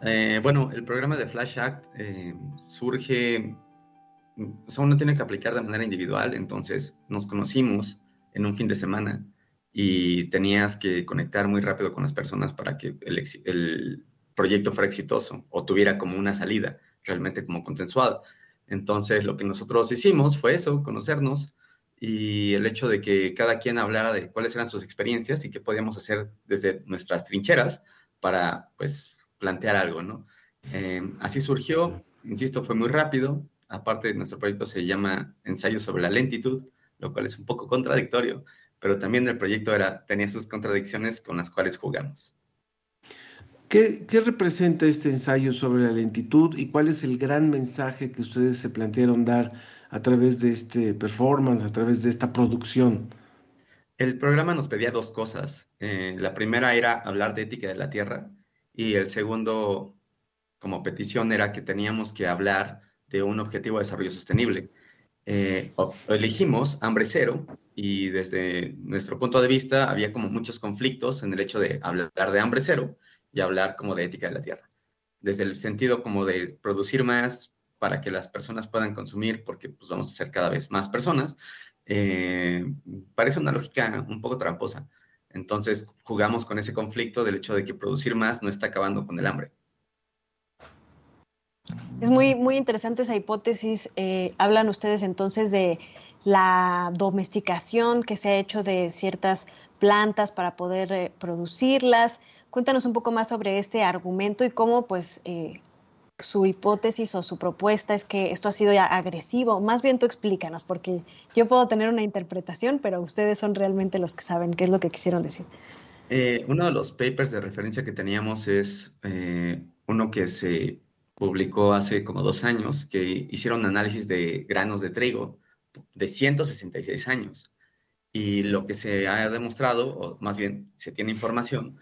Eh, bueno, el programa de Flash Act eh, surge, o sea, uno tiene que aplicar de manera individual, entonces nos conocimos en un fin de semana y tenías que conectar muy rápido con las personas para que el, proyecto fuera exitoso o tuviera como una salida realmente como consensuada. Entonces, lo que nosotros hicimos fue eso, conocernos, y el hecho de que cada quien hablara de cuáles eran sus experiencias y qué podíamos hacer desde nuestras trincheras para, pues, plantear algo, ¿no? Eh, así surgió, insisto, fue muy rápido. Aparte, nuestro proyecto se llama Ensayo sobre la lentitud, lo cual es un poco contradictorio, pero también el proyecto era, tenía sus contradicciones con las cuales jugamos. ¿Qué, ¿Qué, representa este ensayo sobre la lentitud y cuál es el gran mensaje que ustedes se plantearon dar a través de este performance, a través de esta producción? El programa nos pedía dos cosas. Eh, la primera era hablar de ética de la Tierra y el segundo, como petición, era que teníamos que hablar de un objetivo de desarrollo sostenible. Eh, elegimos hambre cero y desde nuestro punto de vista había como muchos conflictos en el hecho de hablar de hambre cero y hablar como de ética de la tierra. Desde el sentido como de producir más para que las personas puedan consumir, porque pues vamos a ser cada vez más personas, eh, parece una lógica un poco tramposa. Entonces jugamos con ese conflicto del hecho de que producir más no está acabando con el hambre. Es muy, muy interesante esa hipótesis. Eh, hablan ustedes entonces de la domesticación que se ha hecho de ciertas plantas para poder eh, producirlas. Cuéntanos un poco más sobre este argumento y cómo pues eh, su hipótesis o su propuesta es que esto ha sido ya agresivo. Más bien tú explícanos, porque yo puedo tener una interpretación, pero ustedes son realmente los que saben qué es lo que quisieron decir. Eh, uno de los papers de referencia que teníamos es eh, uno que se publicó hace como dos años, que hicieron análisis de granos de trigo de 166 años. Y lo que se ha demostrado, o más bien se tiene información,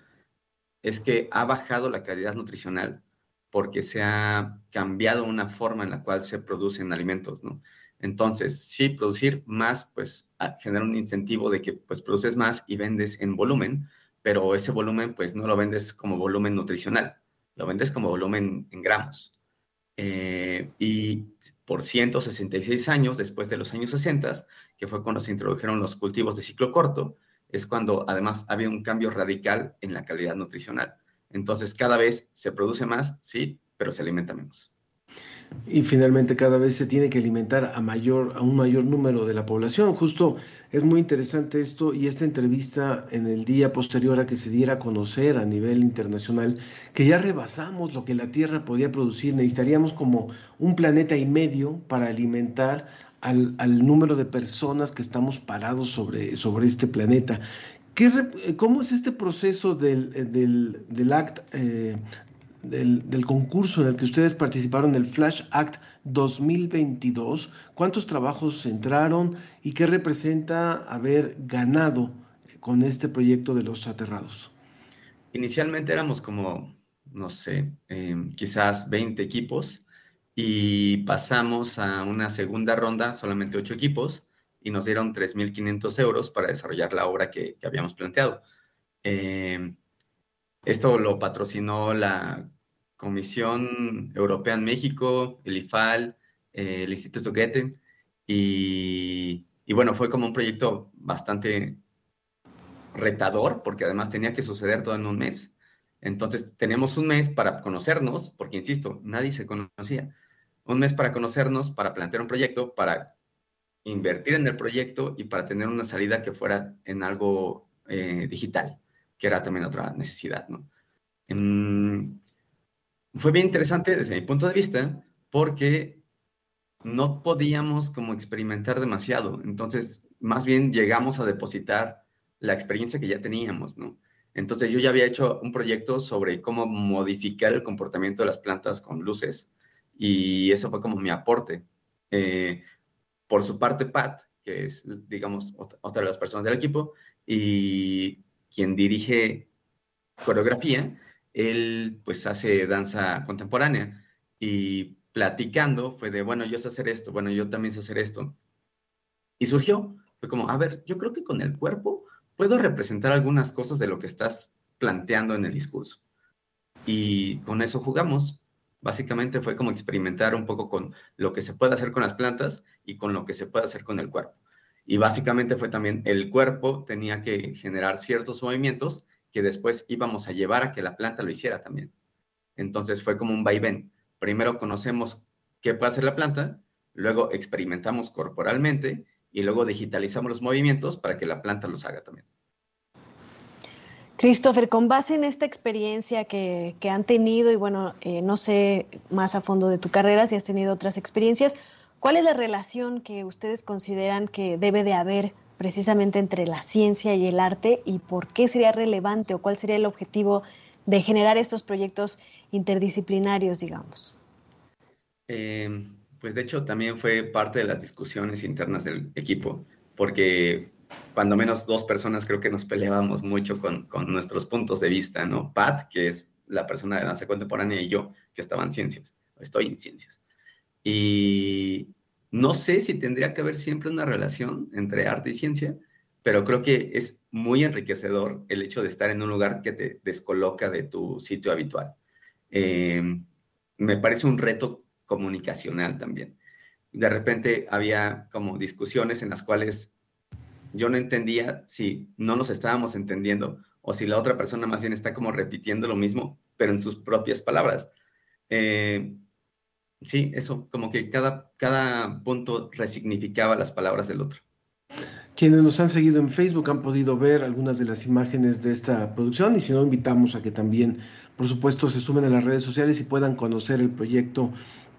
es que ha bajado la calidad nutricional porque se ha cambiado una forma en la cual se producen alimentos, ¿no? Entonces, sí, producir más, pues genera un incentivo de que pues produces más y vendes en volumen, pero ese volumen pues no lo vendes como volumen nutricional, lo vendes como volumen en gramos. Eh, y por 166 años, después de los años 60, que fue cuando se introdujeron los cultivos de ciclo corto, es cuando además ha habido un cambio radical en la calidad nutricional. Entonces, cada vez se produce más, sí, pero se alimenta menos. Y finalmente cada vez se tiene que alimentar a mayor a un mayor número de la población. Justo es muy interesante esto y esta entrevista en el día posterior a que se diera a conocer a nivel internacional que ya rebasamos lo que la Tierra podía producir. Necesitaríamos como un planeta y medio para alimentar al, al, número de personas que estamos parados sobre, sobre este planeta. ¿Qué, ¿Cómo es este proceso del, del, del ACT, eh, del, del, concurso en el que ustedes participaron, el Flash Act 2022? ¿Cuántos trabajos entraron y qué representa haber ganado con este proyecto de los aterrados? Inicialmente éramos como, no sé, eh, quizás 20 equipos y pasamos a una segunda ronda, solamente ocho equipos, y nos dieron 3.500 euros para desarrollar la obra que, habíamos planteado. Eh, esto lo patrocinó la Comisión Europea en México, el IFAL, eh, el Instituto Goethe, y, y bueno, fue como un proyecto bastante retador, porque además tenía que suceder todo en un mes. Entonces, tenemos un mes para conocernos, porque, insisto, nadie se conocía. Un mes para conocernos, para plantear un proyecto, para invertir en el proyecto y para tener una salida que fuera en algo eh, digital, que era también otra necesidad. Mm, fue bien interesante desde mi punto de vista porque no podíamos como experimentar demasiado, entonces más bien llegamos a depositar la experiencia que ya teníamos, ¿no? Entonces yo ya había hecho un proyecto sobre cómo modificar el comportamiento de las plantas con luces y eso fue como mi aporte. Eh, por su parte, Pat, que es, digamos, otra de las personas del equipo y quien dirige coreografía, él pues hace danza contemporánea y platicando fue de, bueno, yo sé hacer esto, bueno, yo también sé hacer esto. Y surgió, fue como, a ver, yo creo que con el cuerpo puedo representar algunas cosas de lo que estás planteando en el discurso. Y con eso jugamos Básicamente fue como experimentar un poco con lo que se puede hacer con las plantas y con lo que se puede hacer con el cuerpo. Y básicamente fue también el cuerpo tenía que generar ciertos movimientos que después íbamos a llevar a que la planta lo hiciera también. Entonces fue como un vaivén. Primero conocemos qué puede hacer la planta, luego experimentamos corporalmente y luego digitalizamos los movimientos para que la planta los haga también. Christopher, con base en esta experiencia que, han tenido, y bueno, eh, no sé más a fondo de tu carrera, si has tenido otras experiencias, ¿cuál es la relación que ustedes consideran que debe de haber precisamente entre la ciencia y el arte y por qué sería relevante o cuál sería el objetivo de generar estos proyectos interdisciplinarios, digamos? Eh, pues de hecho también fue parte de las discusiones internas del equipo, porque cuando menos dos personas creo que nos peleábamos mucho con, con nuestros puntos de vista, ¿no? Pat, que es la persona de danza contemporánea, y yo, que estaba en ciencias, estoy en ciencias. Y no sé si tendría que haber siempre una relación entre arte y ciencia, pero creo que es muy enriquecedor el hecho de estar en un lugar que te descoloca de tu sitio habitual. Eh, me parece un reto comunicacional también. De repente había como discusiones en las cuales yo no entendía si no nos estábamos entendiendo o si la otra persona más bien está como repitiendo lo mismo, pero en sus propias palabras. Eh, sí, eso, como que cada, cada punto resignificaba las palabras del otro. Quienes nos han seguido en Facebook han podido ver algunas de las imágenes de esta producción y si no, invitamos a que también, por supuesto, se sumen a las redes sociales y puedan conocer el proyecto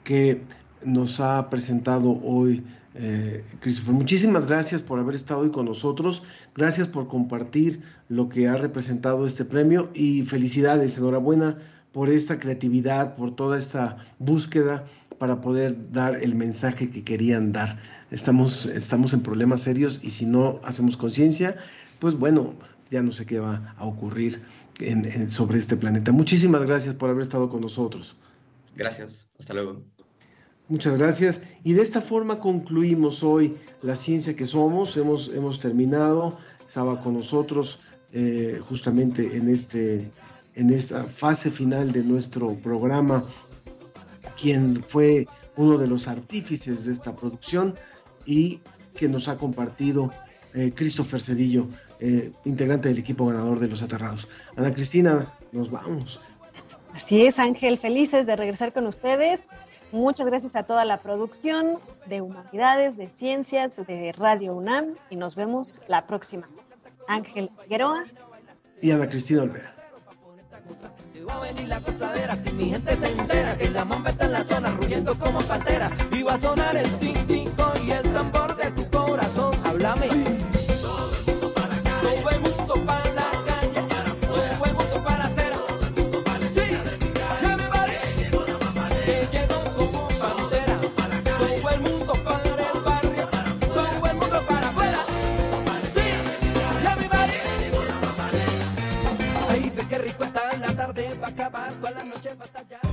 que nos ha presentado hoy eh, Christopher. Muchísimas gracias por haber estado hoy con nosotros, gracias por compartir lo que ha representado este premio y felicidades, enhorabuena por esta creatividad, por toda esta búsqueda para poder dar el mensaje que querían dar. Estamos, estamos en problemas serios y si no hacemos conciencia, pues bueno, ya no sé qué va a ocurrir sobre este planeta. Muchísimas gracias por haber estado con nosotros. Gracias, hasta luego. Muchas gracias. Y de esta forma concluimos hoy la ciencia que somos. Hemos, hemos terminado. Estaba con nosotros eh, justamente en, este, en esta fase final de nuestro programa, quien fue uno de los artífices de esta producción y que nos ha compartido eh, Christopher Cedillo, eh, integrante del equipo ganador de los Aterrados. Ana Cristina, nos vamos. Así es, Ángel, felices de regresar con ustedes. Muchas gracias a toda la producción de Humanidades, de Ciencias, de Radio UNAM y nos vemos la próxima. Ángel Figueroa y Ana Cristina Olvera. Va a venir la cosadera si mi gente se entera que la mamba está en la zona rugiendo como pantera y va a sonar el tin tin y el tambor de tu corazón. Háblame.